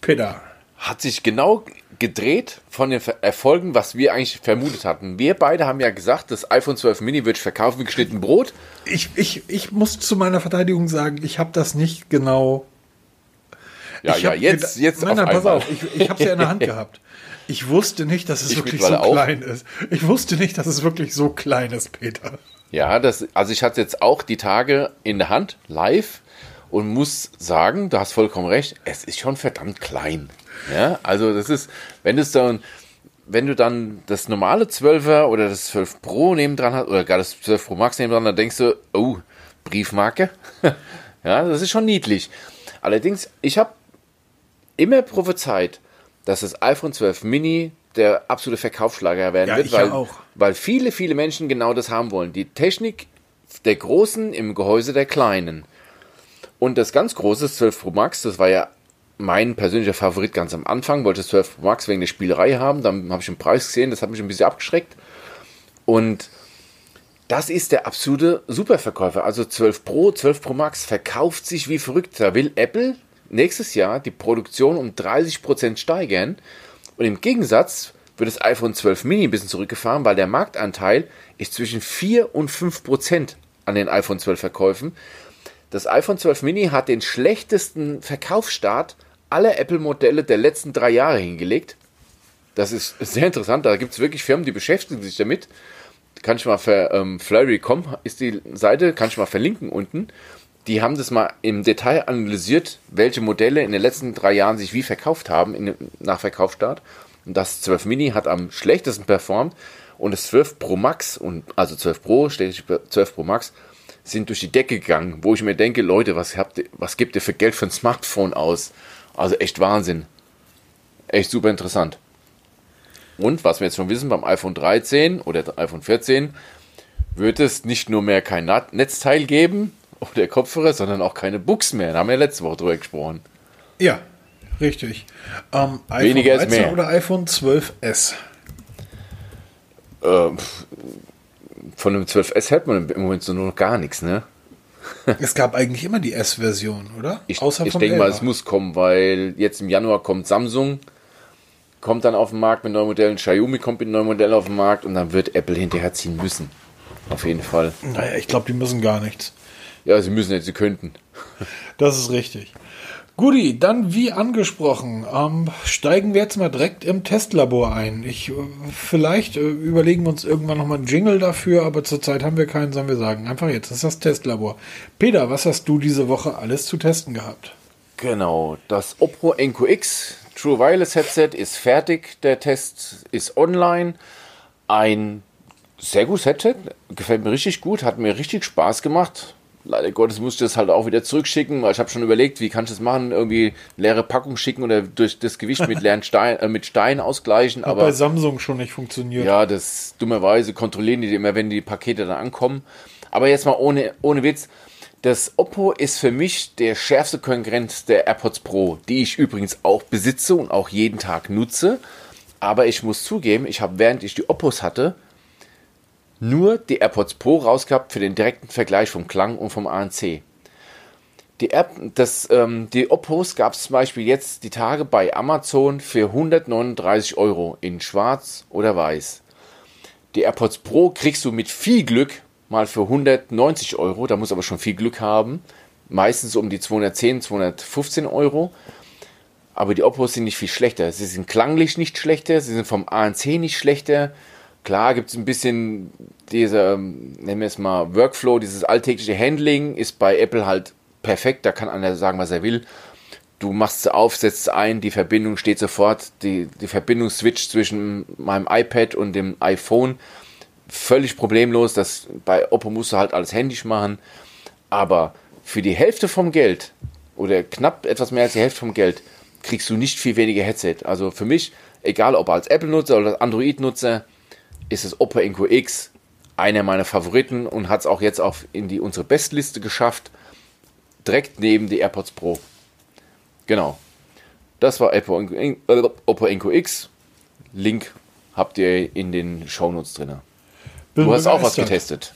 Peter. Hat sich genau gedreht von den Erfolgen, was wir eigentlich vermutet hatten. Wir beide haben ja gesagt, das iPhone 12 Mini wird verkaufen wie geschnitten Brot. Ich, ich, ich muss zu meiner Verteidigung sagen, ich habe das nicht genau. Ja, ja, jetzt, jetzt. Nein, nein, pass auf, ich, ich habe es ja in der Hand gehabt. Ich wusste nicht, dass es ich wirklich so auch. klein ist. Ich wusste nicht, dass es wirklich so klein ist, Peter. Ja, das, also ich hatte jetzt auch die Tage in der Hand, live, und muss sagen, du hast vollkommen recht, es ist schon verdammt klein. Ja, also das ist, wenn du dann, wenn du dann das normale 12er oder das 12 Pro neben dran hast, oder gar das 12 Pro Max neben dran, dann denkst du, oh, Briefmarke. ja, das ist schon niedlich. Allerdings, ich habe immer prophezeit, dass das iPhone 12 Mini der absolute Verkaufsschlager werden ja, wird, weil, ja weil viele, viele Menschen genau das haben wollen. Die Technik der Großen im Gehäuse der Kleinen. Und das ganz große 12 Pro Max, das war ja mein persönlicher Favorit ganz am Anfang, wollte 12 Pro Max wegen der Spielerei haben, dann habe ich den Preis gesehen, das hat mich ein bisschen abgeschreckt. Und das ist der absolute Superverkäufer. Also 12 Pro, 12 Pro Max verkauft sich wie verrückt. Da will Apple nächstes Jahr die Produktion um 30% steigern. Und im Gegensatz wird das iPhone 12 Mini ein bisschen zurückgefahren, weil der Marktanteil ist zwischen 4 und 5% an den iPhone 12 Verkäufen. Das iPhone 12 Mini hat den schlechtesten Verkaufsstart aller Apple-Modelle der letzten drei Jahre hingelegt. Das ist sehr interessant. Da gibt es wirklich Firmen, die beschäftigen sich damit. Kann ich mal für ähm, Flurry.com ist die Seite, kann ich mal verlinken unten. Die haben das mal im Detail analysiert, welche Modelle in den letzten drei Jahren sich wie verkauft haben in, nach Verkaufsstart. Und das 12 Mini hat am schlechtesten performt und das 12 Pro Max und also 12 Pro, 12 Pro Max sind durch die Decke gegangen, wo ich mir denke, Leute, was habt ihr, was gebt ihr für Geld für ein Smartphone aus? Also echt Wahnsinn. Echt super interessant. Und was wir jetzt schon wissen, beim iPhone 13 oder iPhone 14 wird es nicht nur mehr kein Netzteil geben oder Kopfhörer, sondern auch keine Buchs mehr. Da haben wir letzte Woche drüber gesprochen. Ja, richtig. Ähm, Weniger ist mehr. oder iPhone 12S? Ähm, von dem 12S hält man im Moment so nur noch gar nichts, ne? es gab eigentlich immer die S-Version, oder? Ich, Außer ich denke mal, es muss kommen, weil jetzt im Januar kommt Samsung, kommt dann auf den Markt mit neuen Modellen, Xiaomi kommt mit neuen Modellen auf den Markt und dann wird Apple hinterherziehen müssen. Auf jeden Fall. Naja, ich glaube, die müssen gar nichts. Ja, sie müssen jetzt, sie könnten. Das ist richtig. Guti, dann wie angesprochen, ähm, steigen wir jetzt mal direkt im Testlabor ein. Ich, äh, vielleicht äh, überlegen wir uns irgendwann nochmal einen Jingle dafür, aber zurzeit haben wir keinen, sollen wir sagen. Einfach jetzt, ist das Testlabor. Peter, was hast du diese Woche alles zu testen gehabt? Genau, das Oppo NQX True Wireless Headset ist fertig, der Test ist online. Ein sehr gutes Headset, gefällt mir richtig gut, hat mir richtig Spaß gemacht leider Gottes musste ich das halt auch wieder zurückschicken, weil ich habe schon überlegt, wie kann ich das machen, irgendwie leere Packung schicken oder durch das Gewicht mit leeren Stein, äh, mit Stein ausgleichen. Hat aber bei Samsung schon nicht funktioniert. Ja, das dummerweise kontrollieren die immer, wenn die Pakete dann ankommen. Aber jetzt mal ohne, ohne Witz. Das Oppo ist für mich der schärfste Konkurrent der AirPods Pro, die ich übrigens auch besitze und auch jeden Tag nutze. Aber ich muss zugeben, ich habe während ich die Oppos hatte, nur die AirPods Pro rausgehabt für den direkten Vergleich vom Klang und vom ANC. Die, App, das, ähm, die Oppos gab es zum Beispiel jetzt die Tage bei Amazon für 139 Euro in schwarz oder weiß. Die AirPods Pro kriegst du mit viel Glück mal für 190 Euro, da muss aber schon viel Glück haben. Meistens um die 210, 215 Euro. aber die Oppos sind nicht viel schlechter. Sie sind klanglich nicht schlechter, sie sind vom ANC nicht schlechter. Klar gibt es ein bisschen dieser, nennen wir es mal, Workflow, dieses alltägliche Handling ist bei Apple halt perfekt. Da kann einer sagen, was er will. Du machst sie auf, setzt sie ein, die Verbindung steht sofort, die, die Verbindungsswitch zwischen meinem iPad und dem iPhone völlig problemlos. Das, bei Oppo musst du halt alles händisch machen. Aber für die Hälfte vom Geld oder knapp etwas mehr als die Hälfte vom Geld kriegst du nicht viel weniger Headset. Also für mich, egal ob als Apple-Nutzer oder Android-Nutzer, ist das Oppo Enco X einer meiner Favoriten und hat es auch jetzt auf in die unsere Bestliste geschafft. Direkt neben die AirPods Pro. Genau. Das war Oppo Enco X. Link habt ihr in den Shownotes drin. Du hast auch was getestet.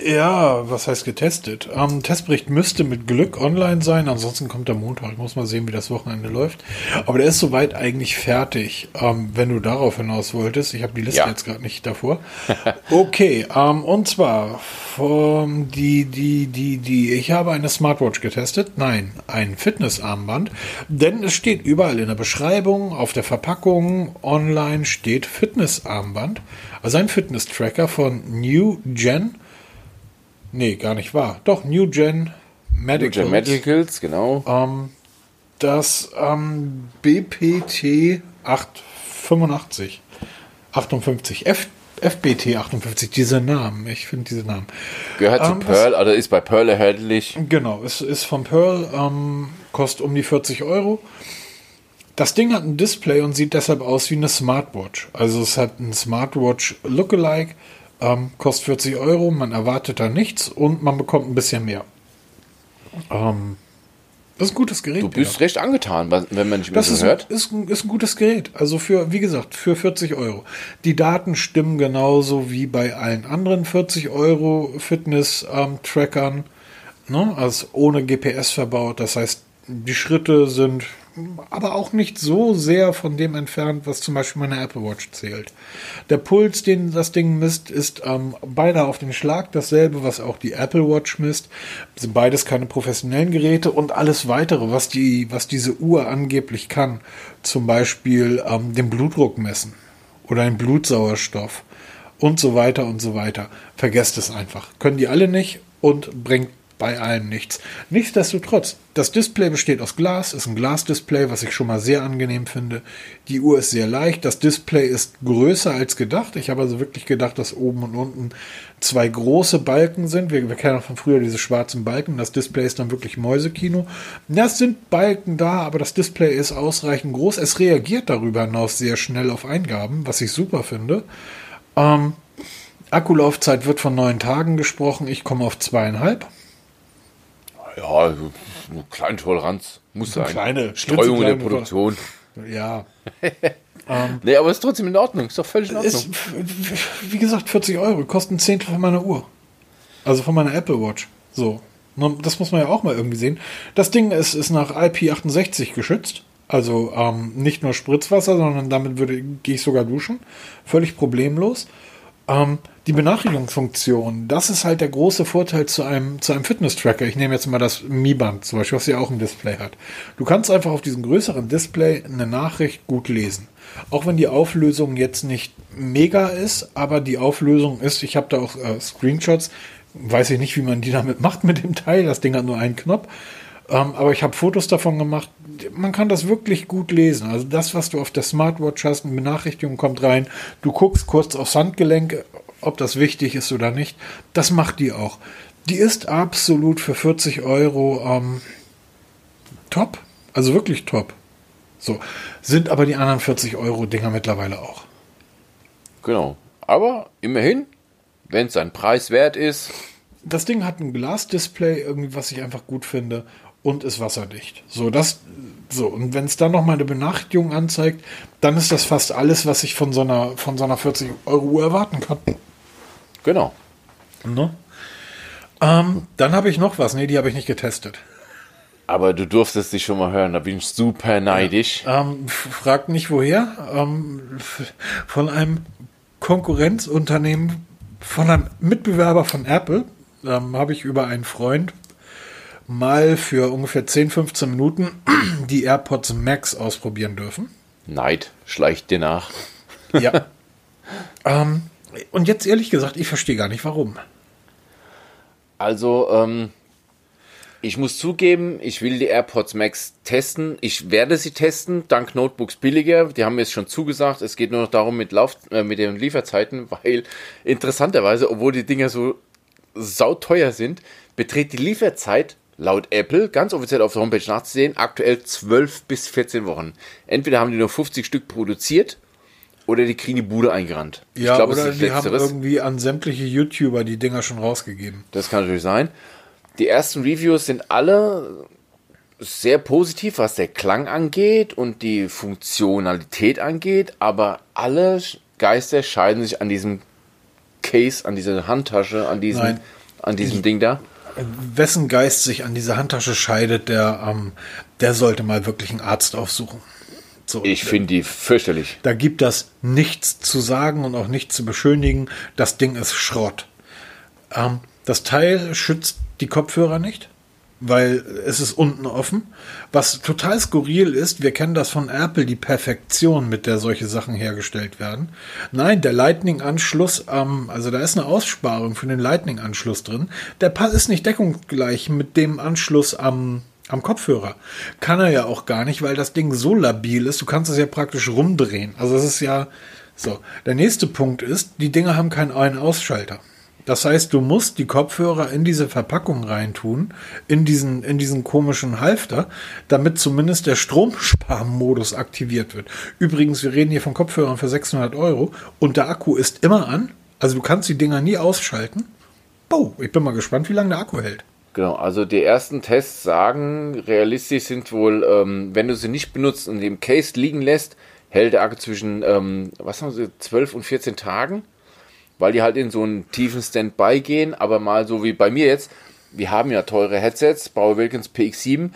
Ja, was heißt getestet? Ähm, Testbericht müsste mit Glück online sein, ansonsten kommt der Montag. Ich muss mal sehen, wie das Wochenende läuft. Aber der ist soweit eigentlich fertig, ähm, wenn du darauf hinaus wolltest. Ich habe die Liste ja. jetzt gerade nicht davor. Okay, ähm, und zwar vom, die, die, die, die, ich habe eine Smartwatch getestet. Nein, ein Fitnessarmband. Denn es steht überall in der Beschreibung, auf der Verpackung, online steht Fitnessarmband. Also ein Fitness-Tracker von New Gen Nee, gar nicht wahr. Doch, New Gen Medicals. New Gen Medicals, genau. Ähm, das ähm, BPT 885. 58. F, FBT 58, diese Namen. Ich finde diese Namen. Gehört ähm, zu Pearl, also ist bei Pearl erhältlich. Genau, es ist von Pearl, ähm, kostet um die 40 Euro. Das Ding hat ein Display und sieht deshalb aus wie eine Smartwatch. Also es hat ein Smartwatch Lookalike ähm, kostet 40 Euro, man erwartet da nichts und man bekommt ein bisschen mehr. Ähm, das ist ein gutes Gerät. Du bist ja. recht angetan, wenn man nicht mehr das so ist, hört. Ist, ein, ist ein gutes Gerät. Also für, wie gesagt, für 40 Euro. Die Daten stimmen genauso wie bei allen anderen 40 Euro Fitness-Trackern. Ähm, ne? Also ohne GPS verbaut. Das heißt, die Schritte sind aber auch nicht so sehr von dem entfernt, was zum Beispiel meine Apple Watch zählt. Der Puls, den das Ding misst, ist ähm, beinahe auf den Schlag dasselbe, was auch die Apple Watch misst. Sind beides keine professionellen Geräte und alles weitere, was die, was diese Uhr angeblich kann, zum Beispiel ähm, den Blutdruck messen oder den Blutsauerstoff und so weiter und so weiter. Vergesst es einfach. Können die alle nicht und bringt bei allen nichts. Nichtsdestotrotz, das Display besteht aus Glas, ist ein Glasdisplay, was ich schon mal sehr angenehm finde. Die Uhr ist sehr leicht, das Display ist größer als gedacht. Ich habe also wirklich gedacht, dass oben und unten zwei große Balken sind. Wir, wir kennen auch von früher diese schwarzen Balken. Das Display ist dann wirklich Mäusekino. Ja, es sind Balken da, aber das Display ist ausreichend groß. Es reagiert darüber hinaus sehr schnell auf Eingaben, was ich super finde. Ähm, Akkulaufzeit wird von neun Tagen gesprochen. Ich komme auf zweieinhalb. Ja, eine kleine Toleranz muss sein. Kleine Streuung der Produktion. Ja. ähm, nee, aber ist trotzdem in Ordnung. Ist doch völlig in Ordnung. Ist, wie gesagt, 40 Euro. Kosten ein Zehntel von meiner Uhr. Also von meiner Apple Watch. So. Das muss man ja auch mal irgendwie sehen. Das Ding ist, ist nach IP68 geschützt. Also ähm, nicht nur Spritzwasser, sondern damit würde, gehe ich sogar duschen. Völlig problemlos. Ähm, die Benachrichtigungsfunktion, das ist halt der große Vorteil zu einem, zu einem Fitness-Tracker. Ich nehme jetzt mal das Mi-Band zum Beispiel, was ja auch ein Display hat. Du kannst einfach auf diesem größeren Display eine Nachricht gut lesen. Auch wenn die Auflösung jetzt nicht mega ist, aber die Auflösung ist, ich habe da auch äh, Screenshots, weiß ich nicht, wie man die damit macht mit dem Teil, das Ding hat nur einen Knopf. Ähm, aber ich habe Fotos davon gemacht. Man kann das wirklich gut lesen. Also das, was du auf der Smartwatch hast, eine Benachrichtigung kommt rein. Du guckst kurz aufs Handgelenk, ob das wichtig ist oder nicht. Das macht die auch. Die ist absolut für 40 Euro ähm, top. Also wirklich top. So. Sind aber die anderen 40 Euro Dinger mittlerweile auch. Genau. Aber immerhin, wenn es ein Preis wert ist. Das Ding hat ein Glasdisplay, irgendwie, was ich einfach gut finde und ist wasserdicht. So, das, so, und wenn es dann noch mal eine Benachrichtigung anzeigt, dann ist das fast alles, was ich von so einer, von so einer 40 Euro erwarten kann. Genau. Ne? Ähm, dann habe ich noch was. Nee, die habe ich nicht getestet. Aber du durftest dich schon mal hören, da bin ich super neidisch. Ja, ähm, fragt nicht woher. Ähm, von einem Konkurrenzunternehmen, von einem Mitbewerber von Apple, ähm, habe ich über einen Freund mal für ungefähr 10, 15 Minuten die AirPods Max ausprobieren dürfen. Neid schleicht dir nach. Ja. ähm, und jetzt ehrlich gesagt, ich verstehe gar nicht warum. Also, ähm, ich muss zugeben, ich will die AirPods Max testen. Ich werde sie testen, dank Notebooks billiger. Die haben mir jetzt schon zugesagt. Es geht nur noch darum mit, Lauf, äh, mit den Lieferzeiten, weil interessanterweise, obwohl die Dinger so sauteuer sind, beträgt die Lieferzeit laut Apple, ganz offiziell auf der Homepage nachzusehen, aktuell 12 bis 14 Wochen. Entweder haben die nur 50 Stück produziert oder die kriegen die Bude eingerannt. Ja, ich glaub, oder die haben irgendwie an sämtliche YouTuber die Dinger schon rausgegeben. Das kann natürlich sein. Die ersten Reviews sind alle sehr positiv, was der Klang angeht und die Funktionalität angeht, aber alle Geister scheiden sich an diesem Case, an dieser Handtasche, an diesem, Nein. an diesem Ding da. Wessen Geist sich an dieser Handtasche scheidet, der, ähm, der sollte mal wirklich einen Arzt aufsuchen. So, ich finde die fürchterlich. Da gibt das nichts zu sagen und auch nichts zu beschönigen. Das Ding ist Schrott. Ähm, das Teil schützt die Kopfhörer nicht weil es ist unten offen. Was total skurril ist, wir kennen das von Apple, die Perfektion, mit der solche Sachen hergestellt werden. Nein, der Lightning-Anschluss, ähm, also da ist eine Aussparung für den Lightning-Anschluss drin. Der Pass ist nicht deckungsgleich mit dem Anschluss am, am Kopfhörer. Kann er ja auch gar nicht, weil das Ding so labil ist, du kannst es ja praktisch rumdrehen. Also es ist ja so. Der nächste Punkt ist, die Dinge haben keinen Ein-Ausschalter. Das heißt, du musst die Kopfhörer in diese Verpackung reintun, in diesen, in diesen komischen Halfter, damit zumindest der Stromsparmodus aktiviert wird. Übrigens, wir reden hier von Kopfhörern für 600 Euro und der Akku ist immer an. Also du kannst die Dinger nie ausschalten. Oh, ich bin mal gespannt, wie lange der Akku hält. Genau, also die ersten Tests sagen, realistisch sind wohl, ähm, wenn du sie nicht benutzt und im Case liegen lässt, hält der Akku zwischen, ähm, was haben sie, 12 und 14 Tagen weil die halt in so einen tiefen Standby gehen, aber mal so wie bei mir jetzt, wir haben ja teure Headsets, Bauer Wilkins PX7,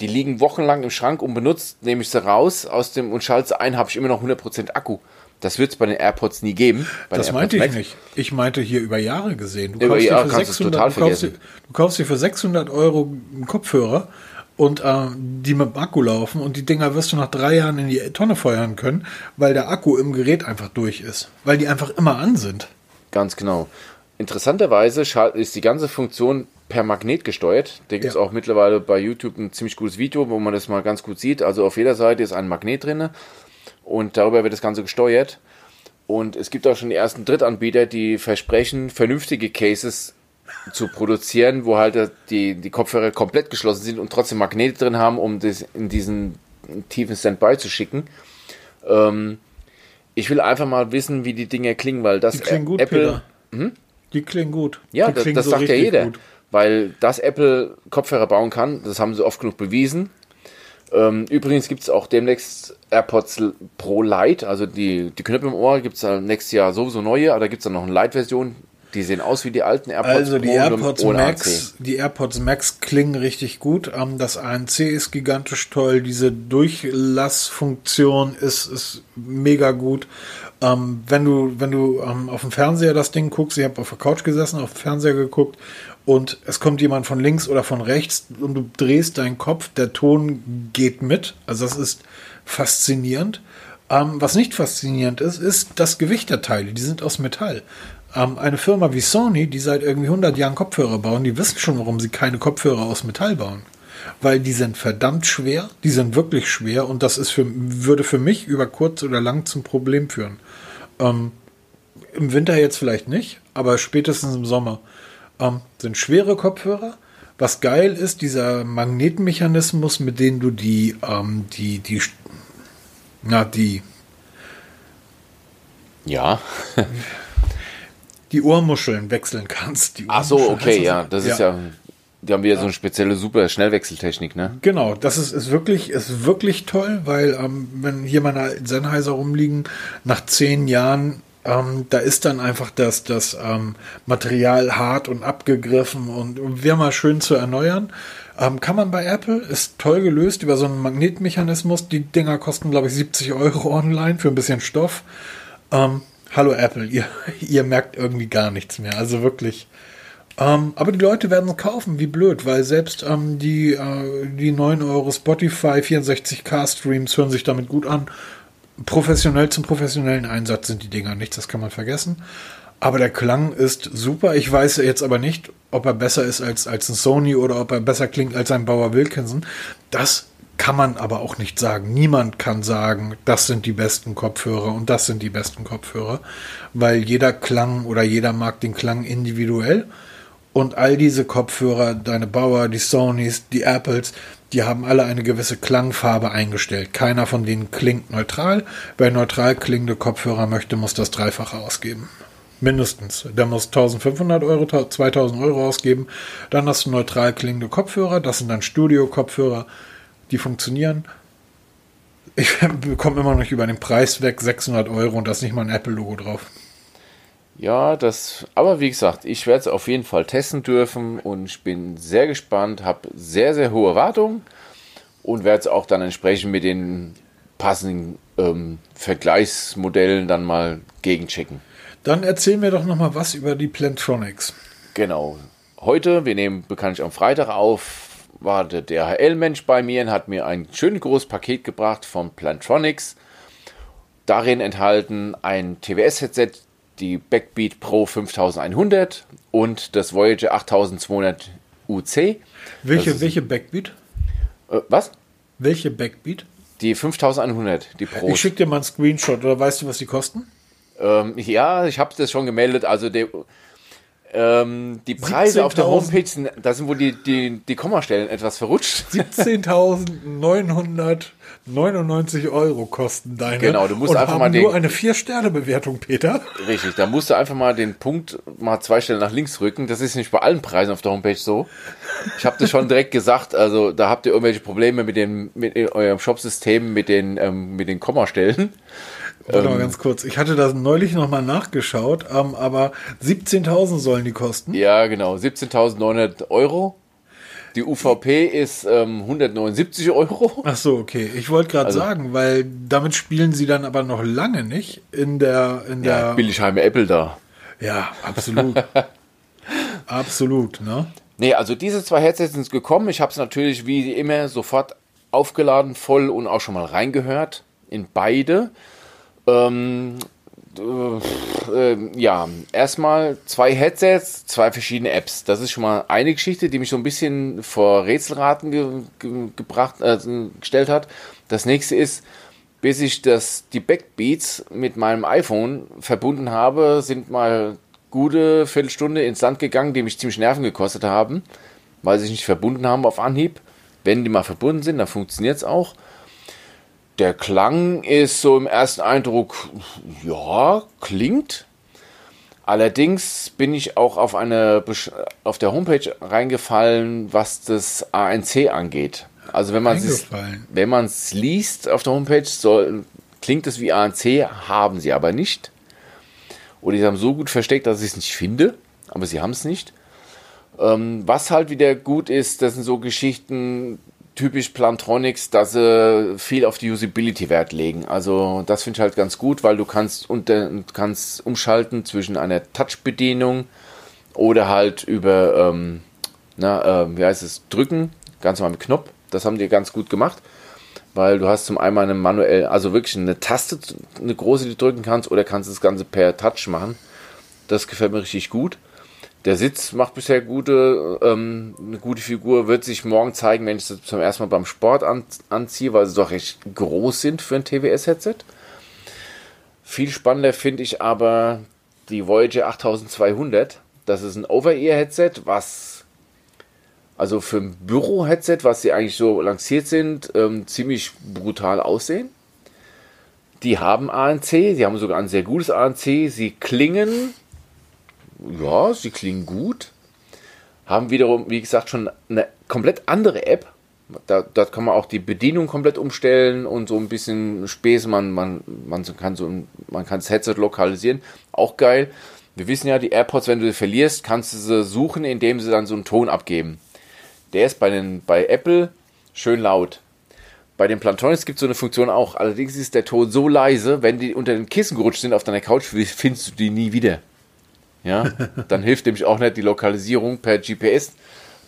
die liegen wochenlang im Schrank unbenutzt, nehme ich sie raus aus dem und schalte sie ein, habe ich immer noch 100% Akku. Das wird es bei den AirPods nie geben. das meinte ich nicht. Ich meinte hier über Jahre gesehen. Du über Jahre kannst 600, total du kaufst, dir, du kaufst dir für 600 Euro einen Kopfhörer und äh, die mit dem Akku laufen und die Dinger wirst du nach drei Jahren in die Tonne feuern können, weil der Akku im Gerät einfach durch ist. Weil die einfach immer an sind. Ganz genau. Interessanterweise ist die ganze Funktion per Magnet gesteuert. Da gibt es ja. auch mittlerweile bei YouTube ein ziemlich gutes Video, wo man das mal ganz gut sieht. Also auf jeder Seite ist ein Magnet drin und darüber wird das Ganze gesteuert. Und es gibt auch schon die ersten Drittanbieter, die versprechen, vernünftige Cases zu produzieren, wo halt die, die Kopfhörer komplett geschlossen sind und trotzdem Magnete drin haben, um das in diesen tiefen Standby zu schicken. Ähm, ich will einfach mal wissen, wie die Dinge klingen, weil das die klingen gut, Apple. Hm? Die klingen gut. Ja, das, das so sagt ja jeder. Gut. Weil das Apple Kopfhörer bauen kann, das haben sie oft genug bewiesen. Ähm, übrigens gibt es auch demnächst AirPods Pro Lite, also die, die Knöpfe im Ohr gibt es nächstes Jahr sowieso neue, aber da gibt es dann noch eine Lite-Version, die sehen aus wie die alten AirPods. Also die Pro AirPods Max, ANC. die AirPods Max klingen richtig gut. Ähm, das ANC ist gigantisch toll. Diese Durchlassfunktion ist, ist mega gut. Ähm, wenn du, wenn du auf dem Fernseher das Ding guckst, ich habe auf der Couch gesessen, auf dem Fernseher geguckt und es kommt jemand von links oder von rechts und du drehst deinen Kopf, der Ton geht mit. Also das ist faszinierend. Ähm, was nicht faszinierend ist, ist das Gewicht der Teile. Die sind aus Metall. Ähm, eine Firma wie Sony, die seit irgendwie 100 Jahren Kopfhörer bauen, die wissen schon, warum sie keine Kopfhörer aus Metall bauen. Weil die sind verdammt schwer, die sind wirklich schwer und das ist für, würde für mich über kurz oder lang zum Problem führen. Ähm, Im Winter jetzt vielleicht nicht, aber spätestens im Sommer. Ähm, sind schwere Kopfhörer. Was geil ist, dieser Magnetmechanismus, mit dem du die, ähm, die, die, na, die, ja. die Ohrmuscheln wechseln kannst. Ach so, okay, ja, das ja. ist ja, die haben wieder ja. so eine spezielle super Schnellwechseltechnik, ne? Genau, das ist, ist wirklich, ist wirklich toll, weil ähm, wenn hier meine Sennheiser rumliegen, nach zehn Jahren, ähm, da ist dann einfach das, das ähm, Material hart und abgegriffen und wäre mal schön zu erneuern. Ähm, kann man bei Apple, ist toll gelöst über so einen Magnetmechanismus. Die Dinger kosten, glaube ich, 70 Euro online für ein bisschen Stoff. Ähm, hallo Apple, ihr, ihr merkt irgendwie gar nichts mehr. Also wirklich Ähm, aber die Leute werden es kaufen, wie blöd, weil selbst ähm, die, äh, die 9 Euro Spotify 64K Streams hören sich damit gut an. Professionell zum professionellen Einsatz sind die Dinger nichts, das kann man vergessen. Aber der Klang ist super. Ich weiß jetzt aber nicht, ob er besser ist als, als ein Sony oder ob er besser klingt als ein Bauer Wilkinson. Das kann man aber auch nicht sagen. Niemand kann sagen, das sind die besten Kopfhörer und das sind die besten Kopfhörer, weil jeder Klang oder jeder mag den Klang individuell. Und all diese Kopfhörer, deine Bauer, die Sonys, die Apples, die haben alle eine gewisse Klangfarbe eingestellt. Keiner von denen klingt neutral. Wer neutral klingende Kopfhörer möchte, muss das Dreifache ausgeben. Mindestens. Der muss 1500 Euro, 2000 Euro ausgeben. Dann hast du neutral klingende Kopfhörer. Das sind dann Studio-Kopfhörer. Die funktionieren. Ich bekomme immer noch über den Preis weg 600 Euro und da ist nicht mal ein Apple-Logo drauf. Ja, das, aber wie gesagt, ich werde es auf jeden Fall testen dürfen und ich bin sehr gespannt, habe sehr, sehr hohe Erwartungen und werde es auch dann entsprechend mit den passenden ähm, Vergleichsmodellen dann mal gegenchecken. Dann erzähl mir doch noch mal was über die Plantronics. Genau. Heute, wir nehmen bekanntlich am Freitag auf, war der DHL-Mensch bei mir und hat mir ein schönes großes Paket gebracht von Plantronics. Darin enthalten ein TWS-Headset die Backbeat Pro 5100 und das Voyager 8200 UC. Welche, welche Backbeat? Äh, was? Welche Backbeat? Die 5100, die Pro. Ich schicke dir mal einen Screenshot oder weißt du, was die kosten? Ähm, ja, ich habe das schon gemeldet. Also der, ähm, die Preise auf der Homepage, sind, da sind wohl die, die, die Kommastellen etwas verrutscht. 17.999 Euro kosten deine. Genau, du musst und einfach haben mal den, nur eine 4-Sterne-Bewertung, Peter. Richtig, da musst du einfach mal den Punkt mal zwei Stellen nach links rücken. Das ist nicht bei allen Preisen auf der Homepage so. Ich habe das schon direkt gesagt, also da habt ihr irgendwelche Probleme mit, dem, mit eurem Shopsystem, mit den, ähm, mit den Kommastellen. Warte mal ähm, ganz kurz. Ich hatte das neulich nochmal nachgeschaut, ähm, aber 17.000 sollen die kosten. Ja, genau. 17.900 Euro. Die UVP ist ähm, 179 Euro. Ach so, okay. Ich wollte gerade also, sagen, weil damit spielen sie dann aber noch lange nicht in der in der ja, Billigheime Apple da. Ja, absolut. absolut, ne? Nee, also diese zwei Headsets sind gekommen. Ich habe es natürlich wie immer sofort aufgeladen, voll und auch schon mal reingehört in beide. Ähm, äh, ja, erstmal zwei Headsets, zwei verschiedene Apps. Das ist schon mal eine Geschichte, die mich so ein bisschen vor Rätselraten ge ge gebracht, äh, gestellt hat. Das nächste ist, bis ich das, die Backbeats mit meinem iPhone verbunden habe, sind mal gute Viertelstunde ins Land gegangen, die mich ziemlich Nerven gekostet haben, weil sie sich nicht verbunden haben auf Anhieb. Wenn die mal verbunden sind, dann funktioniert es auch. Der Klang ist so im ersten Eindruck, ja, klingt. Allerdings bin ich auch auf eine auf der Homepage reingefallen, was das ANC angeht. Also wenn man es wenn man es liest auf der Homepage, soll, klingt es wie ANC, haben sie aber nicht. Oder sie haben so gut versteckt, dass ich es nicht finde, aber sie haben es nicht. Ähm, was halt wieder gut ist, das sind so Geschichten, typisch Plantronics, dass sie viel auf die Usability Wert legen. Also das finde ich halt ganz gut, weil du kannst unter, kannst umschalten zwischen einer Touch-Bedienung oder halt über, ähm, na, äh, wie heißt es, drücken, ganz normal mit Knopf. Das haben die ganz gut gemacht, weil du hast zum einen eine manuell, also wirklich eine Taste, eine große, die du drücken kannst, oder kannst das Ganze per Touch machen. Das gefällt mir richtig gut. Der Sitz macht bisher gute, ähm, eine gute Figur, wird sich morgen zeigen, wenn ich es zum ersten Mal beim Sport an, anziehe, weil sie doch recht groß sind für ein TWS-Headset. Viel spannender finde ich aber die Voyager 8200. Das ist ein Over-Ear-Headset, was also für ein Büro-Headset, was sie eigentlich so lanciert sind, ähm, ziemlich brutal aussehen. Die haben ANC, sie haben sogar ein sehr gutes ANC. Sie klingen ja, sie klingen gut. Haben wiederum, wie gesagt, schon eine komplett andere App. Da, da kann man auch die Bedienung komplett umstellen und so ein bisschen Späße. Man, man, man, kann so, man kann das Headset lokalisieren. Auch geil. Wir wissen ja, die AirPods, wenn du sie verlierst, kannst du sie suchen, indem sie dann so einen Ton abgeben. Der ist bei, den, bei Apple schön laut. Bei den Plantronics gibt es so eine Funktion auch. Allerdings ist der Ton so leise, wenn die unter den Kissen gerutscht sind auf deiner Couch, findest du die nie wieder. Ja, dann hilft nämlich auch nicht die Lokalisierung per GPS,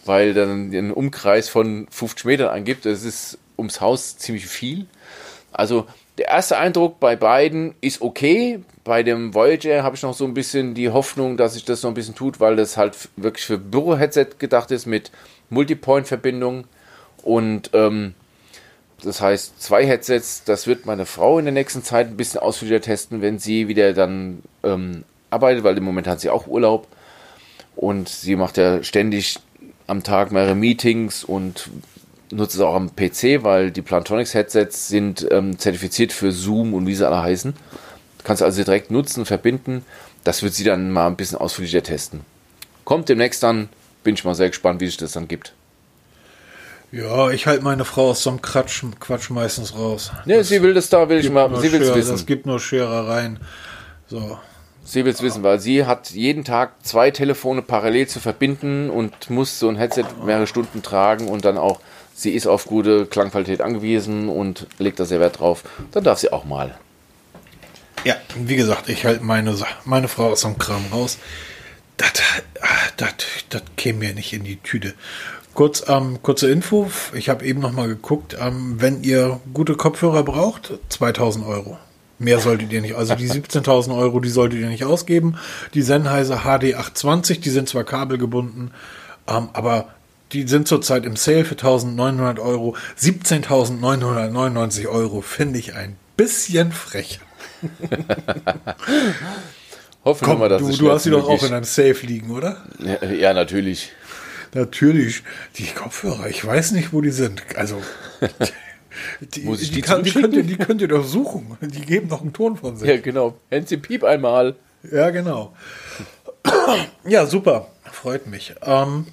weil dann einen Umkreis von 50 Metern angibt. Das ist ums Haus ziemlich viel. Also der erste Eindruck bei beiden ist okay. Bei dem Voyager habe ich noch so ein bisschen die Hoffnung, dass sich das noch ein bisschen tut, weil das halt wirklich für Büro-Headset gedacht ist mit Multipoint-Verbindung. Und ähm, das heißt, zwei Headsets, das wird meine Frau in der nächsten Zeit ein bisschen ausführlicher testen, wenn sie wieder dann ähm, arbeitet, weil im Moment hat sie auch Urlaub. Und sie macht ja ständig am Tag mehrere Meetings und nutzt es auch am PC, weil die Plantronics Headsets sind ähm, zertifiziert für Zoom und wie sie alle heißen. Kannst du also direkt nutzen, verbinden. Das wird sie dann mal ein bisschen ausführlicher testen. Kommt demnächst dann, bin ich mal sehr gespannt, wie sich das dann gibt. Ja, ich halte meine Frau aus so einem Quatsch, Quatsch meistens raus. Ne, sie will das da, will ich mal, sie will es wissen. Es gibt nur Scherereien. So. Sie will es wissen, weil sie hat jeden Tag zwei Telefone parallel zu verbinden und muss so ein Headset mehrere Stunden tragen und dann auch, sie ist auf gute Klangqualität angewiesen und legt da sehr Wert drauf. Dann darf sie auch mal. Ja, wie gesagt, ich halte meine, meine Frau aus dem Kram raus. Das, das, das käme mir nicht in die Tüte. Kurz, ähm, kurze Info, ich habe eben noch mal geguckt, ähm, wenn ihr gute Kopfhörer braucht, 2000 Euro. Mehr solltet ihr nicht. Also die 17.000 Euro, die solltet ihr nicht ausgeben. Die Sennheiser HD 820, die sind zwar kabelgebunden, ähm, aber die sind zurzeit im Sale für 1.900 Euro. 17.999 Euro finde ich ein bisschen frech. Hoffen Komm, wir mal, dass du, du hast sie doch auch in einem Safe liegen, oder? Ja, ja, natürlich. Natürlich. Die Kopfhörer, ich weiß nicht, wo die sind. Also, die, Muss ich die, die kann, die, könnt ihr, die könnt ihr doch suchen. Die geben doch einen Ton von sich. Ja, genau. Hansi Piep einmal. Ja, genau. Ja, super. Freut mich. Ähm,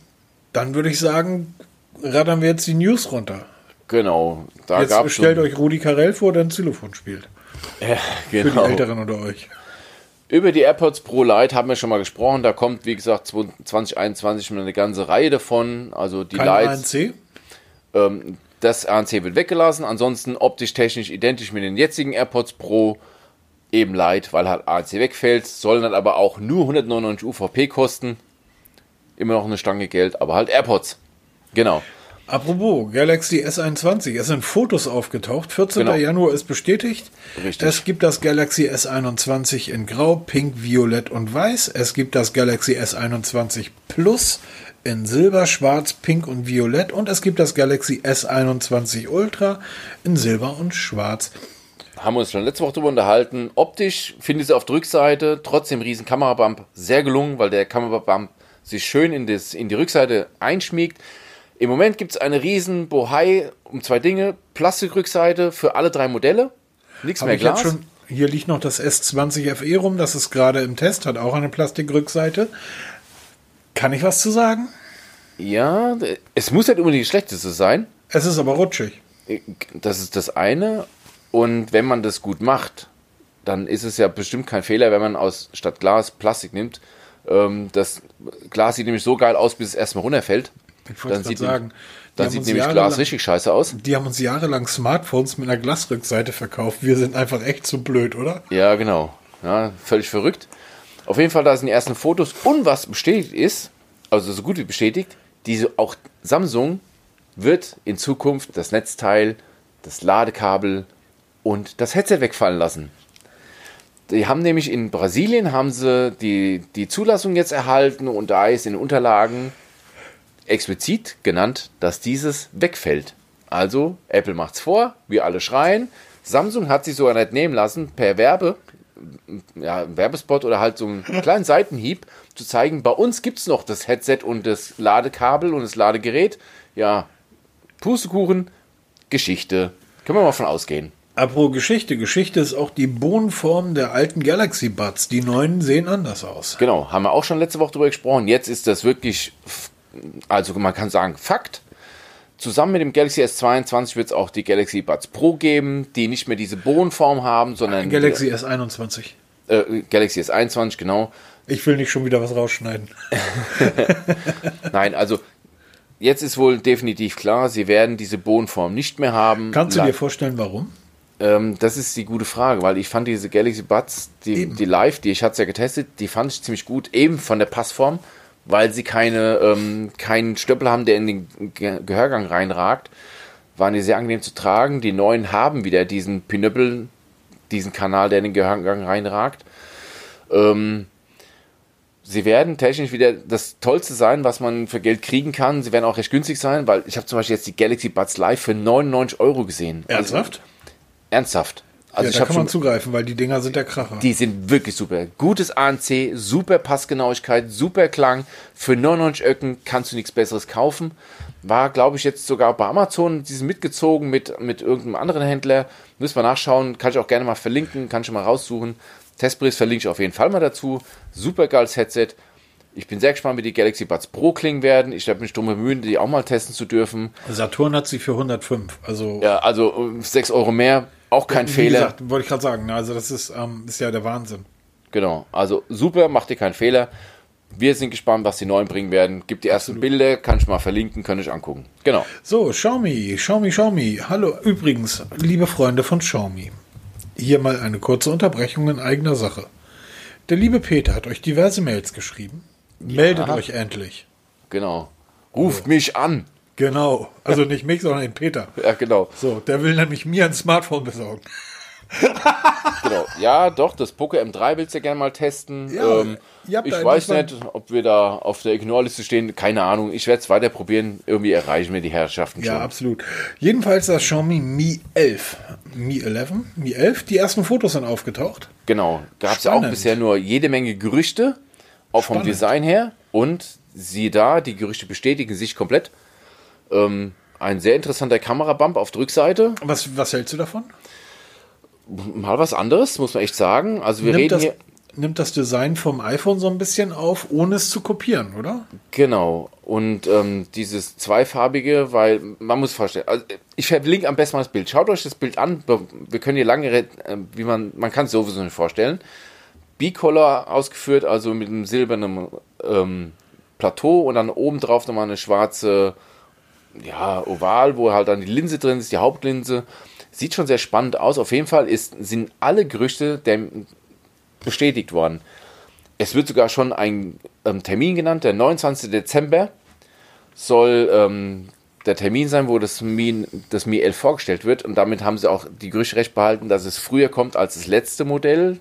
dann würde ich sagen, rattern wir jetzt die News runter. Genau. Da Jetzt stellt euch Rudi Carell vor, der ein Xylophon spielt. Ja, Für genau. die Älteren unter euch. Über die AirPods Pro Lite haben wir schon mal gesprochen. Da kommt, wie gesagt, 2021 eine ganze Reihe davon. Also die Kein Lights. ANC. Ähm, das ANC wird weggelassen. Ansonsten optisch technisch identisch mit den jetzigen AirPods Pro. Eben Lite, weil halt ANC wegfällt. Sollen dann aber auch nur 199 UVP kosten. Immer noch eine Stange Geld, aber halt AirPods. Genau. Apropos, Galaxy S21. Es sind Fotos aufgetaucht. 14. Genau. Januar ist bestätigt. Richtig. Es gibt das Galaxy S21 in Grau, Pink, Violett und Weiß. Es gibt das Galaxy S21 Plus in Silber, Schwarz, Pink und Violett. Und es gibt das Galaxy S21 Ultra in Silber und Schwarz. haben wir uns schon letzte Woche drüber unterhalten. Optisch finde ich sie auf der Rückseite trotzdem riesen Kamerabump sehr gelungen, weil der Kamerabump sich schön in, das, in die Rückseite einschmiegt. Im Moment gibt es eine riesen Bohai um zwei Dinge. Plastikrückseite für alle drei Modelle. Nichts mehr Glas. schon, hier liegt noch das S20 FE rum. Das ist gerade im Test, hat auch eine Plastikrückseite. Kann ich was zu sagen? Ja, es muss nicht unbedingt die schlechteste sein. Es ist aber rutschig. Das ist das eine. Und wenn man das gut macht, dann ist es ja bestimmt kein Fehler, wenn man aus statt Glas Plastik nimmt. Ähm, Das Glas sieht nämlich so geil aus, bis es erstmal runterfällt. Ich wollte Dann es sagen. dann sieht nämlich Glas richtig scheiße aus. Die haben uns jahrelang Smartphones mit einer Glasrückseite verkauft. Wir sind einfach echt zu blöd, oder? Ja, genau. Ja, völlig verrückt. Auf jeden Fall, da sind die ersten Fotos. Und was bestätigt ist, also so gut wie bestätigt, diese, auch Samsung wird in Zukunft das Netzteil, das Ladekabel und das Headset wegfallen lassen. Die haben nämlich in Brasilien haben sie die, die Zulassung jetzt erhalten und da ist in den Unterlagen explizit genannt, dass dieses wegfällt. Also Apple macht's vor, wir alle schreien. Samsung hat sich sogar nicht nehmen lassen, per Werbe, ja, Werbespot oder halt so einen kleinen Seitenhieb zu zeigen, bei uns gibt's noch das Headset und das Ladekabel und das Ladegerät. Ja, Pustekuchen, Geschichte. Können wir mal von ausgehen. Apropos Geschichte. Geschichte ist auch die Bohnenform der alten Galaxy Buds. Die neuen sehen anders aus. Genau, haben wir auch schon letzte Woche drüber gesprochen. Jetzt ist das wirklich, also man kann sagen, Fakt. Zusammen mit dem Galaxy S22 wird es auch die Galaxy Buds Pro geben, die nicht mehr diese Bohnenform haben, sondern Galaxy S21. äh, Galaxy S21, genau. Ich will nicht schon wieder was rausschneiden. Nein, also jetzt ist wohl definitiv klar, sie werden diese Bohnenform nicht mehr haben. Kannst du dir vorstellen, warum? Ähm, das ist die gute Frage, weil ich fand diese Galaxy Buds, die, die live, die ich hatte ja getestet, die fand ich ziemlich gut, eben von der Passform, weil sie keine, ähm, keinen Stöppel haben, der in den Ge Gehörgang reinragt, waren die sehr angenehm zu tragen. Die neuen haben wieder diesen Pinöppel, diesen Kanal, der in den Gehörgang reinragt. Ähm, sie werden technisch wieder das Tollste sein, was man für Geld kriegen kann. Sie werden auch recht günstig sein, weil ich habe zum Beispiel jetzt die Galaxy Buds Live für 99 Euro gesehen. Ernsthaft? Also, ernsthaft. Also ja, ich da habe kann man schon, zugreifen, weil die Dinger sind der Kracher. die sind wirklich super. Gutes ANC, super Passgenauigkeit, super Klang. Für 99 Öcken kannst du nichts Besseres kaufen. War, glaube ich, jetzt sogar bei Amazon, die sind mitgezogen mit, mit irgendeinem anderen Händler. Müssen wir nachschauen, kann ich auch gerne mal verlinken, kann ich mal raussuchen. Testbericht verlinke ich auf jeden Fall mal dazu. Super geiles Headset. Ich bin sehr gespannt, wie die Galaxy Buds Pro klingen werden. Ich werde mich drum bemühen, die auch mal testen zu dürfen. Saturn hat sie für 105. Also, Ja, also äh, 6 Euro mehr, auch kein wie Fehler. gesagt, wollte ich gerade sagen. Also, das ist, ähm, ist ja der Wahnsinn. Genau, also super, macht dir keinen Fehler. Wir sind gespannt, was die neuen bringen werden. Gibt die ersten Bilder, kann ich mal verlinken, könnt ihr euch angucken. Genau. So, Xiaomi, Xiaomi, Xiaomi. Hallo, übrigens, liebe Freunde von Xiaomi. Hier mal eine kurze Unterbrechung in eigener Sache. Der liebe Peter hat euch diverse Mails geschrieben. Meldet euch endlich. Genau. Ruft mich an. Genau. Also nicht mich, sondern den Peter. Ja, genau. So, der will nämlich mir ein Smartphone besorgen. genau. Ja, doch, das Poco M3 willst du ja gerne mal testen. Ja, ähm, ich weiß nicht, ob wir da auf der Ignore-Liste stehen. Keine Ahnung. Ich werde es weiter probieren. Irgendwie erreichen wir die Herrschaften Ja, schon. absolut. Jedenfalls das Xiaomi Mi 11. Mi 11? Mi 11? Die ersten Fotos sind aufgetaucht. Genau. Gab es ja auch bisher nur jede Menge Gerüchte, auch vom Spannend. Design her. Und siehe da, die Gerüchte bestätigen sich komplett. Ähm, ein sehr interessanter Kamerabump auf der Rückseite. Was, was hältst du davon? Mal was anderes, muss man echt sagen. Also wir Nimmt reden das, hier. nimmt das Design vom iPhone so ein bisschen auf, ohne es zu kopieren, oder? Genau. Und ähm, dieses zweifarbige, weil man muss vorstellen, also ich verlinke am besten mal das Bild. Schaut euch das Bild an. Wir können hier lange reden, äh, wie man, man kann es sowieso nicht vorstellen. B-Color ausgeführt, also mit einem silbernen ähm, Plateau und dann oben drauf nochmal eine schwarze, ja, Oval, wo halt dann die Linse drin ist, die Hauptlinse. Sieht schon sehr spannend aus. Auf jeden Fall ist, sind alle Gerüchte der, bestätigt worden. Es wird sogar schon ein ähm, Termin genannt, der 29. Dezember soll ähm, der Termin sein, wo das Mi, das Mi 11 vorgestellt wird. Und damit haben sie auch die Gerüchte recht behalten, dass es früher kommt als das letzte Modell.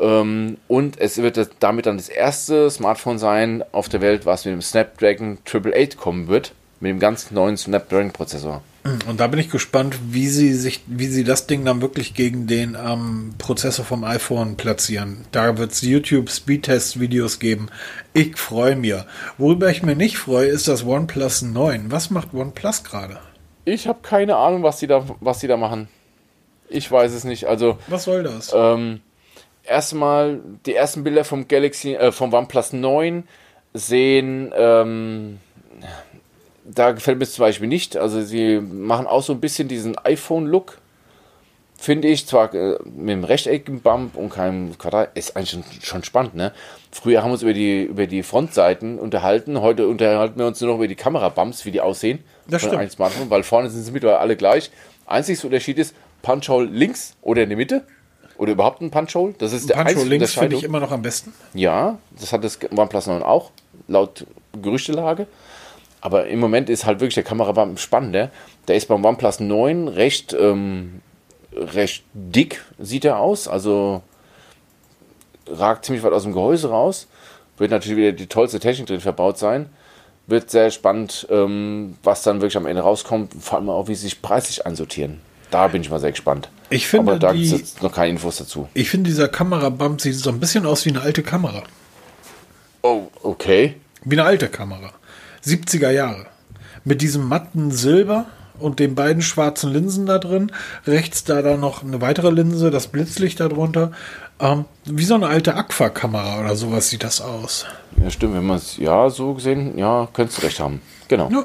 Ähm, und es wird damit dann das erste Smartphone sein auf der Welt, was mit dem Snapdragon 888 kommen wird. Mit dem ganz neuen Snapdragon-Prozessor. Und da bin ich gespannt, wie sie sich, wie sie das Ding dann wirklich gegen den ähm, Prozessor vom iPhone platzieren. Da wird es YouTube Speedtest-Videos geben. Ich freue mich. Worüber ich mir nicht freue, ist das OnePlus 9. Was macht OnePlus gerade? Ich habe keine Ahnung, was sie da, was sie da machen. Ich weiß es nicht. Also Was soll das? Ähm, erstmal die ersten Bilder vom Galaxy, äh, vom OnePlus 9 sehen, ähm, da gefällt mir es zum Beispiel nicht. Also sie machen auch so ein bisschen diesen iPhone-Look, finde ich. Zwar äh, mit einem rechteckigen Bump und keinem Quadrat, ist eigentlich schon, schon spannend, ne? Früher haben wir uns über die, über die Frontseiten unterhalten, heute unterhalten wir uns nur noch über die Kamerabumps, wie die aussehen. Das von stimmt. Smartphone, weil vorne sind sie mittlerweile alle gleich. Einziger Unterschied ist Punch-Hole links oder in der Mitte. Oder überhaupt ein Punch-Hole. Das ist der einzige links finde ich immer noch am besten. Ja, das hat das OnePlus 9 auch, laut Gerüchtelage. Aber im Moment ist halt wirklich der Kamerabump spannender. Der ist beim OnePlus 9 recht, ähm, recht dick, sieht er aus. Also ragt ziemlich weit aus dem Gehäuse raus. Wird natürlich wieder die tollste Technik drin verbaut sein. Wird sehr spannend, ähm, was dann wirklich am Ende rauskommt. Vor allem auch, wie sie sich preislich einsortieren. Da bin ich mal sehr gespannt. Ich finde, Aber da gibt es noch keine Infos dazu. Ich finde, dieser Kamerabump sieht so ein bisschen aus wie eine alte Kamera. Oh, okay. Wie eine alte Kamera. 70er Jahre. Mit diesem matten Silber und den beiden schwarzen Linsen da drin. Rechts da dann noch eine weitere Linse, das Blitzlicht darunter. Ähm, wie so eine alte Aqua-Kamera oder sowas sieht das aus. Ja, stimmt, wenn man es ja so gesehen, ja, könntest du recht haben. Genau. Ja.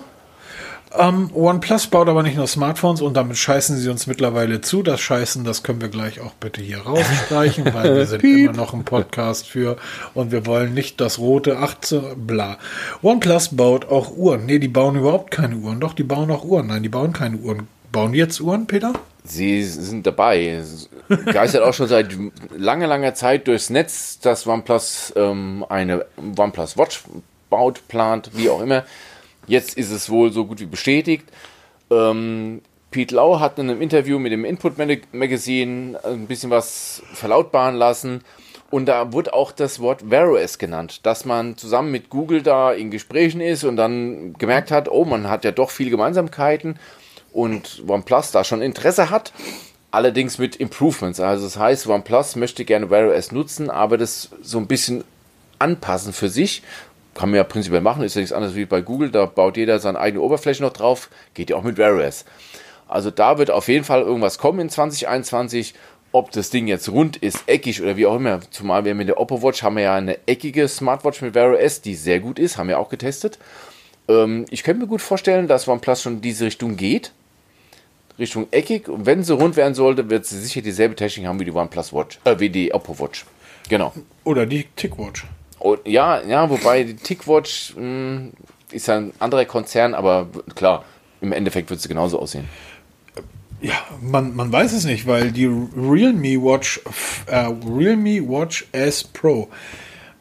Ähm, OnePlus baut aber nicht nur Smartphones und damit scheißen sie uns mittlerweile zu. Das Scheißen, das können wir gleich auch bitte hier rausstreichen, weil wir sind immer noch ein Podcast für und wir wollen nicht das rote 18, bla. OnePlus baut auch Uhren. Nee, die bauen überhaupt keine Uhren. Doch, die bauen auch Uhren. Nein, die bauen keine Uhren. Bauen die jetzt Uhren, Peter? Sie sind dabei. Geistert auch schon seit langer, langer Zeit durchs Netz, dass OnePlus ähm, eine OnePlus Watch baut, plant, wie auch immer. Jetzt ist es wohl so gut wie bestätigt. Ähm, Pete Lau hat in einem Interview mit dem Input Magazine ein bisschen was verlautbaren lassen. Und da wurde auch das Wort Wear OS genannt, dass man zusammen mit Google da in Gesprächen ist und dann gemerkt hat, oh, man hat ja doch viele Gemeinsamkeiten und OnePlus da schon Interesse hat, allerdings mit Improvements. Also das heißt, OnePlus möchte gerne Wear OS nutzen, aber das so ein bisschen anpassen für sich. Kann man ja prinzipiell machen, ist ja nichts anderes wie bei Google, da baut jeder seine eigene Oberfläche noch drauf, geht ja auch mit OS. Also da wird auf jeden Fall irgendwas kommen in 2021 ob das Ding jetzt rund ist, eckig oder wie auch immer. Zumal wir mit der Oppo Watch haben wir ja eine eckige Smartwatch mit Wear OS, die sehr gut ist, haben wir auch getestet. Ähm, ich könnte mir gut vorstellen, dass OnePlus schon in diese Richtung geht. Richtung eckig. Und wenn sie rund werden sollte, wird sie sicher dieselbe Technik haben wie die OnePlus Watch, äh, wie die Oppo Watch. Genau. Oder die TicWatch. Und ja, ja, wobei die TicWatch mh, hm, ist ja ein anderer Konzern, aber klar, im Endeffekt wird sie genauso aussehen. Ja, man, man weiß es nicht, weil die Realme Watch, äh, Realme Watch S Pro,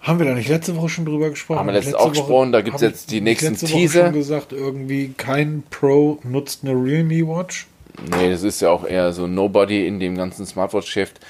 haben wir da nicht letzte Woche schon drüber gesprochen? Haben wir letzte, auch gesprochen, da gibt es jetzt die nächsten letzte Teaser. Woche schon gesagt, irgendwie kein Pro nutzt eine Realme Watch. Nee, das ist ja auch eher so Nobody in dem ganzen Smartwatch-Geschäft.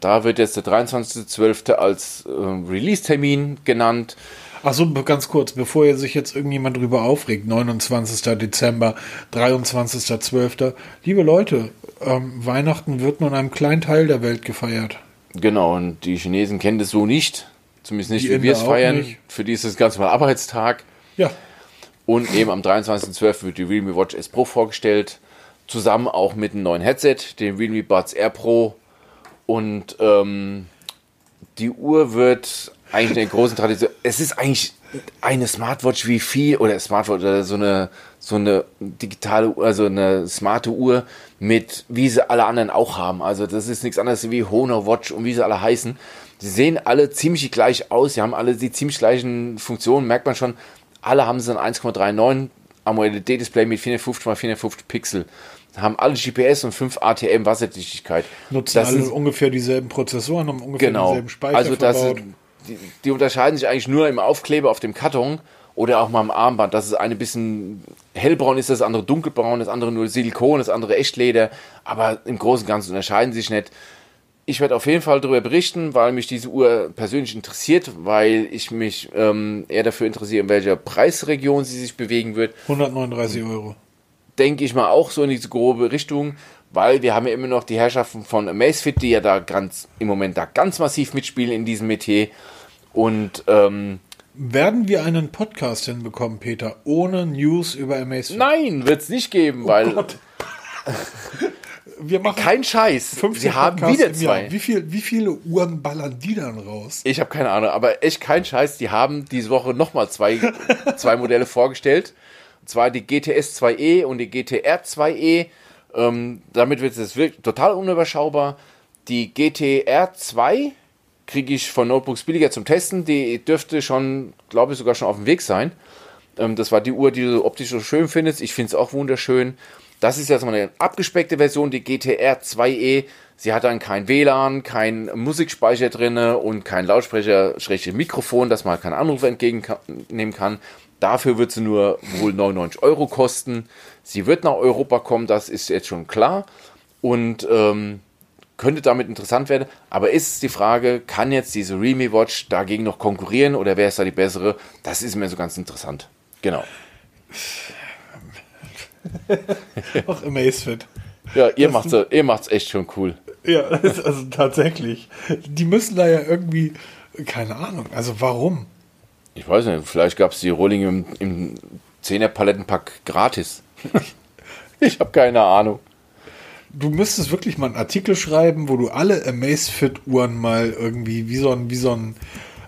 Da wird jetzt der 23.12. als äh, Release-Termin genannt. Achso, ganz kurz, bevor sich jetzt irgendjemand drüber aufregt, 29. Dezember, 23.12. Liebe Leute, ähm, Weihnachten wird nur in einem kleinen Teil der Welt gefeiert. Genau, und die Chinesen kennen das so nicht. Zumindest nicht, die wie wir es feiern. Nicht. Für die ist das ganz mal Arbeitstag. Ja. Und eben am 23.12. wird die Realme Watch S Pro vorgestellt. Zusammen auch mit einem neuen Headset, dem Realme Buds Air Pro. Und ähm, die Uhr wird eigentlich eine große Tradition. Es ist eigentlich eine Smartwatch wie viel oder Smartwatch oder so eine so eine digitale, also eine smarte Uhr mit wie sie alle anderen auch haben. Also das ist nichts anderes wie Honor Watch und wie sie alle heißen. Sie sehen alle ziemlich gleich aus. Sie haben alle die ziemlich gleichen Funktionen. Merkt man schon. Alle haben sie ein 1,39 AMOLED-Display mit 450 x 450 Pixel haben alle GPS und 5 ATM Wasserdichtigkeit. Nutzen das alle sind, ungefähr dieselben Prozessoren, haben ungefähr genau. dieselben Speicher also das verbaut. Ist, die, die, unterscheiden sich eigentlich nur im Aufkleber auf dem Karton oder auch mal im Armband. Das ist eine bisschen hellbraun ist, das andere dunkelbraun, das andere nur Silikon, das andere Echtleder. Aber im Großen und Ganzen unterscheiden sich nicht. Ich werde auf jeden Fall darüber berichten, weil mich diese Uhr persönlich interessiert, weil ich mich ähm, eher dafür interessiere, in welcher Preisregion sie sich bewegen wird. 139 Euro. Denke ich mal auch so in diese grobe Richtung weil wir haben ja immer noch die Herrschaften von Amazfit, die ja da ganz im Moment da ganz massiv mitspielen in diesem Metier. Und ähm, werden wir einen Podcast hinbekommen, Peter, ohne News über Amazfit? Nein, wird es nicht geben, oh weil Gott. wir machen kein Scheiß. Sie haben wieder zwei. Wie, viel, wie viele Uhren ballern die dann raus? Ich habe keine Ahnung, aber echt kein Scheiß. Die haben diese Woche nochmal zwei, zwei Modelle vorgestellt. Zwar die GTS 2E und die GTR 2E. Ähm, damit wird es total unüberschaubar. Die GTR 2 kriege ich von Notebooks billiger zum Testen. Die dürfte schon, glaube ich, sogar schon auf dem Weg sein. Ähm, das war die Uhr, die du optisch so schön findest. Ich finde es auch wunderschön. Das ist jetzt mal eine abgespeckte Version, die GTR 2E. Sie hat dann kein WLAN, kein Musikspeicher drin und kein Lautsprecher, Mikrofon, dass man keinen Anruf entgegennehmen kann. Dafür wird sie nur wohl 99 Euro kosten. Sie wird nach Europa kommen, das ist jetzt schon klar. Und ähm, könnte damit interessant werden. Aber ist die Frage, kann jetzt diese Realme Watch dagegen noch konkurrieren oder wer ist da die bessere? Das ist mir so ganz interessant. Genau. Ach, Amazfit. Ja, ihr macht es ihr macht's echt schon cool. Ja, also tatsächlich. Die müssen da ja irgendwie, keine Ahnung, also warum? Ich weiß nicht, vielleicht gab es die Rolling im, im 10er Palettenpack gratis. ich habe keine Ahnung du müsstest wirklich mal einen Artikel schreiben, wo du alle Amazfit-Uhren mal irgendwie wie so ein, wie so ein,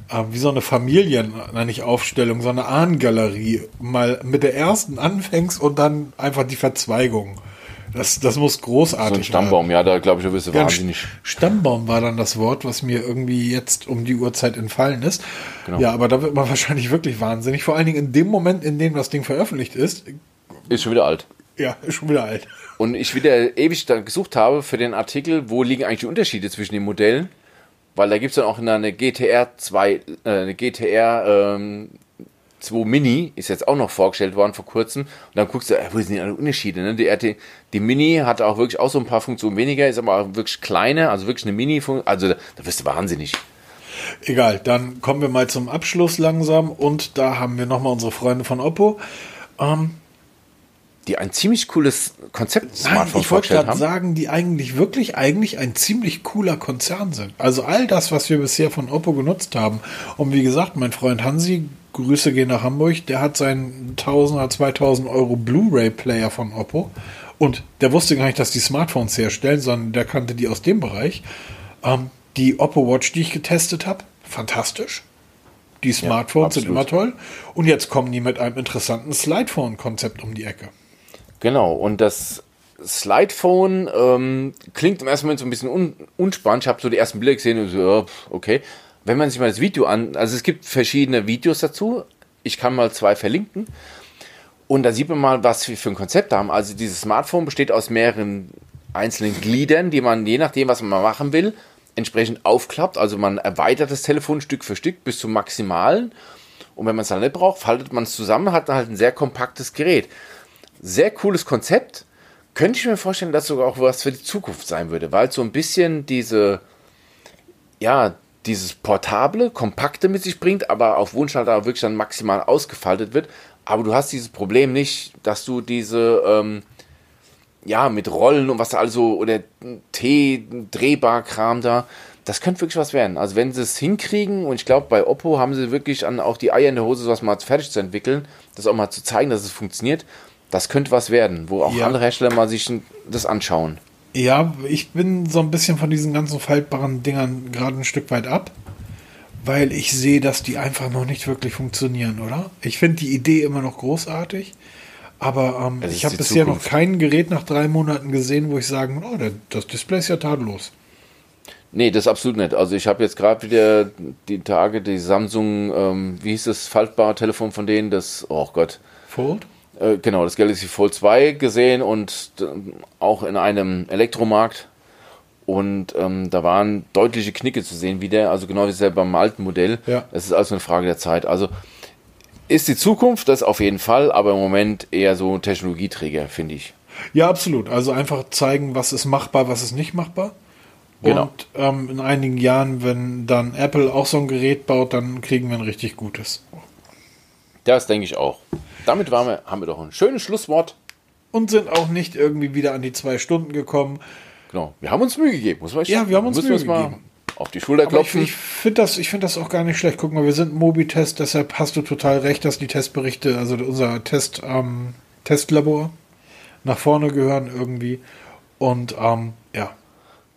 äh, wie so eine Familien, nicht Aufstellung, so eine Ahnengalerie mal mit der ersten anfängst und dann einfach die Verzweigung. Das, das muss großartig sein. so Stammbaum, ja, da glaube ich, du bist ja, wahnsinnig. Stammbaum war dann das Wort, was mir irgendwie jetzt um die Uhrzeit entfallen ist. Genau. Ja, aber da wird man wahrscheinlich wirklich wahnsinnig. Vor allen Dingen in dem Moment, in dem das Ding veröffentlicht ist. Ist schon wieder alt. Ja, ist schon wieder alt. Und ich wieder ewig da gesucht habe für den Artikel, wo liegen eigentlich die Unterschiede zwischen den Modellen. Weil da gibt es dann auch eine GTR 2, äh, eine GTR ähm, 2 Mini, ist jetzt auch noch vorgestellt worden vor kurzem. Und dann guckst du, äh, wo sind die alle Unterschiede? Ne? Die, RT, die Mini hat auch wirklich auch so ein paar Funktionen weniger, ist aber auch wirklich kleiner, also wirklich eine Mini-Funktion. Also da wirst du wahnsinnig. Egal, dann kommen wir mal zum Abschluss langsam und da haben wir nochmal unsere Freunde von Oppo. Ähm, die ein ziemlich cooles Konzept Smartphone ich wollte gerade sagen, die eigentlich wirklich eigentlich ein ziemlich cooler Konzern sind. Also all das, was wir bisher von Oppo genutzt haben. Und wie gesagt, mein Freund Hansi, Grüße gehen nach Hamburg, der hat seinen 1000 oder 2000 Euro Blu-ray-Player von Oppo. Und der wusste gar nicht, dass die Smartphones herstellen, sondern der kannte die aus dem Bereich. Ähm, die Oppo Watch, die ich getestet habe, fantastisch. Die Smartphones ja, sind immer toll. Und jetzt kommen die mit einem interessanten Slidephone-Konzept um die Ecke. Genau, und das Slidephone ähm, klingt im ersten Moment so ein bisschen un unspannend. Ich habe so die ersten Bilder gesehen und so, okay. Wenn man sich mal das Video an, also es gibt verschiedene Videos dazu. Ich kann mal zwei verlinken. Und da sieht man mal, was wir für ein Konzept haben. Also dieses Smartphone besteht aus mehreren einzelnen Gliedern, die man je nachdem, was man machen will, entsprechend aufklappt. Also man erweitert das Telefon Stück für Stück bis zum Maximalen. Und wenn man es dann nicht braucht, faltet man es zusammen, hat dann halt ein sehr kompaktes Gerät. Sehr cooles Konzept. Könnte ich mir vorstellen, dass sogar auch was für die Zukunft sein würde, weil so ein bisschen diese, ja, dieses portable, kompakte mit sich bringt, aber auf Wunsch halt auch wirklich dann maximal ausgefaltet wird. Aber du hast dieses Problem nicht, dass du diese, ähm, ja, mit Rollen und was da also, oder T, drehbar Kram da, das könnte wirklich was werden. Also wenn sie es hinkriegen, und ich glaube, bei Oppo haben sie wirklich an auch die Eier in der Hose, sowas mal fertig zu entwickeln, das auch mal zu zeigen, dass es funktioniert, das könnte was werden, wo auch ja. andere Hersteller mal sich das anschauen. Ja, ich bin so ein bisschen von diesen ganzen faltbaren Dingern gerade ein Stück weit ab, weil ich sehe, dass die einfach noch nicht wirklich funktionieren, oder? Ich finde die Idee immer noch großartig. Aber ähm, ich habe bisher Zukunft. noch kein Gerät nach drei Monaten gesehen, wo ich sagen, oh, das Display ist ja tadellos. Nee, das absolut nicht. Also ich habe jetzt gerade wieder die Tage die Samsung, ähm, wie hieß das, faltbare Telefon von denen, das, oh Gott. Fold? Äh, genau, das Galaxy Fold 2 gesehen und äh, auch in einem Elektromarkt. Und ähm, da waren deutliche Knicke zu sehen wieder, also genau wie beim alten Modell. Ja. Das ist also eine Frage der Zeit. Also ist die Zukunft, das auf jeden Fall, aber im Moment eher so Technologieträger, finde ich. Ja, absolut. Also einfach zeigen, was ist machbar, was ist nicht machbar. Genau. Und ähm, in einigen Jahren, wenn dann Apple auch so ein Gerät baut, dann kriegen wir ein richtig gutes. Das denke ich auch. Damit wir, haben wir doch ein schönes Schlusswort. Und sind auch nicht irgendwie wieder an die zwei Stunden gekommen. Genau. Wir haben uns Mühe gegeben, muss man Ja, wir haben uns Mühe gegeben auf die Schulter klopfen. Aber ich, ich finde das, find das auch gar nicht schlecht. Guck mal, wir sind Mobitest, deshalb hast du total recht, dass die Testberichte, also unser Test, ähm, Testlabor, nach vorne gehören irgendwie. Und ähm, ja.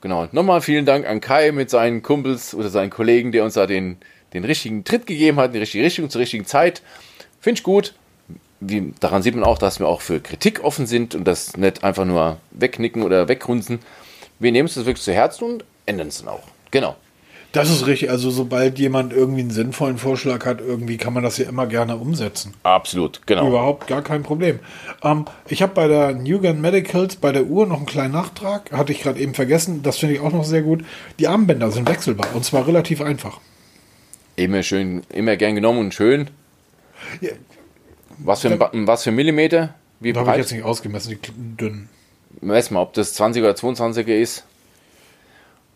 Genau. Nochmal vielen Dank an Kai mit seinen Kumpels oder seinen Kollegen, der uns da den, den richtigen Tritt gegeben hat, die richtige Richtung zur richtigen Zeit. Finde ich gut. Wie, daran sieht man auch, dass wir auch für Kritik offen sind und das nicht einfach nur wegnicken oder weggrunzen. Wir nehmen es wirklich zu Herzen und ändern es dann auch. Genau. Das ist richtig. Also sobald jemand irgendwie einen sinnvollen Vorschlag hat, irgendwie kann man das ja immer gerne umsetzen. Absolut, genau. Überhaupt gar kein Problem. Ähm, ich habe bei der Newgen Medicals, bei der Uhr noch einen kleinen Nachtrag. Hatte ich gerade eben vergessen. Das finde ich auch noch sehr gut. Die Armbänder sind wechselbar und zwar relativ einfach. Immer schön, immer gern genommen und schön. Ja. Was, für ein, was für Millimeter? Wie breit? habe ich jetzt nicht ausgemessen, die dünnen. Mess mal, ob das 20 oder 22er ist.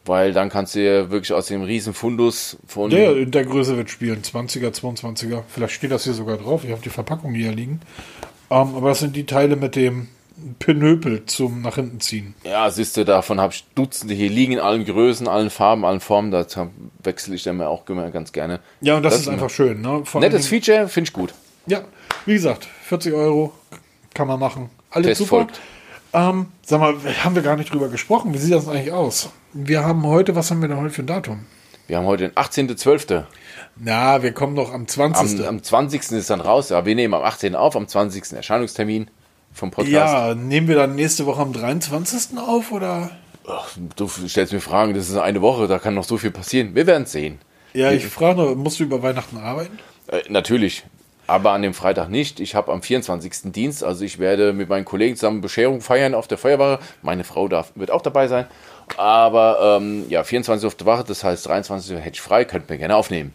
Weil dann kannst du ja wirklich aus dem riesen Fundus von... Der in der Größe wird spielen, 20er, 22er. Vielleicht steht das hier sogar drauf. Ich habe die Verpackung hier liegen. Ähm, aber das sind die Teile mit dem Pinöpel zum nach hinten ziehen. Ja, siehst du, davon habe ich Dutzende hier liegen, in allen Größen, allen Farben, allen Formen. Da wechsle ich dann auch ganz gerne. Ja, und das, das ist einfach schön. Ne? nettes Feature, finde ich gut. Ja, wie gesagt, 40 Euro kann man machen. Alle Test super. Folgt. Ähm, sag mal, haben wir gar nicht drüber gesprochen. Wie sieht das eigentlich aus? Wir haben heute, was haben wir denn heute für ein Datum? Wir haben heute den 18.12. Na, wir kommen doch am 20. Am, am 20. ist dann raus. Ja, wir nehmen am 18. auf, am 20. Erscheinungstermin vom Podcast. Ja, nehmen wir dann nächste Woche am 23. auf oder? Ach, du stellst mir Fragen, das ist eine Woche, da kann noch so viel passieren. Wir werden es sehen. Ja, ich frage noch, musst du über Weihnachten arbeiten? Äh, natürlich. Aber an dem Freitag nicht. Ich habe am 24. Dienst, also ich werde mit meinen Kollegen zusammen Bescherung feiern auf der Feuerwache. Meine Frau darf, wird auch dabei sein. Aber ähm, ja, 24 auf der Wache, das heißt 23 hätte ich frei, könnt mir gerne aufnehmen.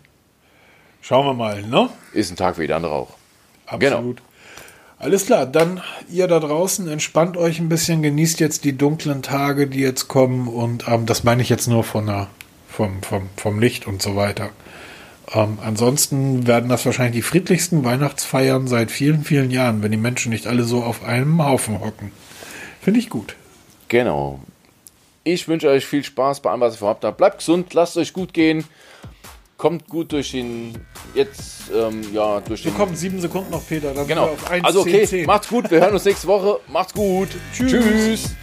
Schauen wir mal, ne? Ist ein Tag wie der andere auch. Absolut. Genau. Alles klar, dann ihr da draußen entspannt euch ein bisschen, genießt jetzt die dunklen Tage, die jetzt kommen und ähm, das meine ich jetzt nur von der, vom, vom, vom Licht und so weiter. Ähm, ansonsten werden das wahrscheinlich die friedlichsten Weihnachtsfeiern seit vielen, vielen Jahren, wenn die Menschen nicht alle so auf einem Haufen hocken. Finde ich gut. Genau. Ich wünsche euch viel Spaß bei allem, was ihr vorhabt habt. Bleibt gesund, lasst euch gut gehen. Kommt gut durch den jetzt ähm, ja durch den. Wir kommen sieben Sekunden noch, Peter. Dann genau. 1, also okay, 10, 10. macht's gut. Wir hören uns nächste Woche. Macht's gut. Tschüss. Tschüss.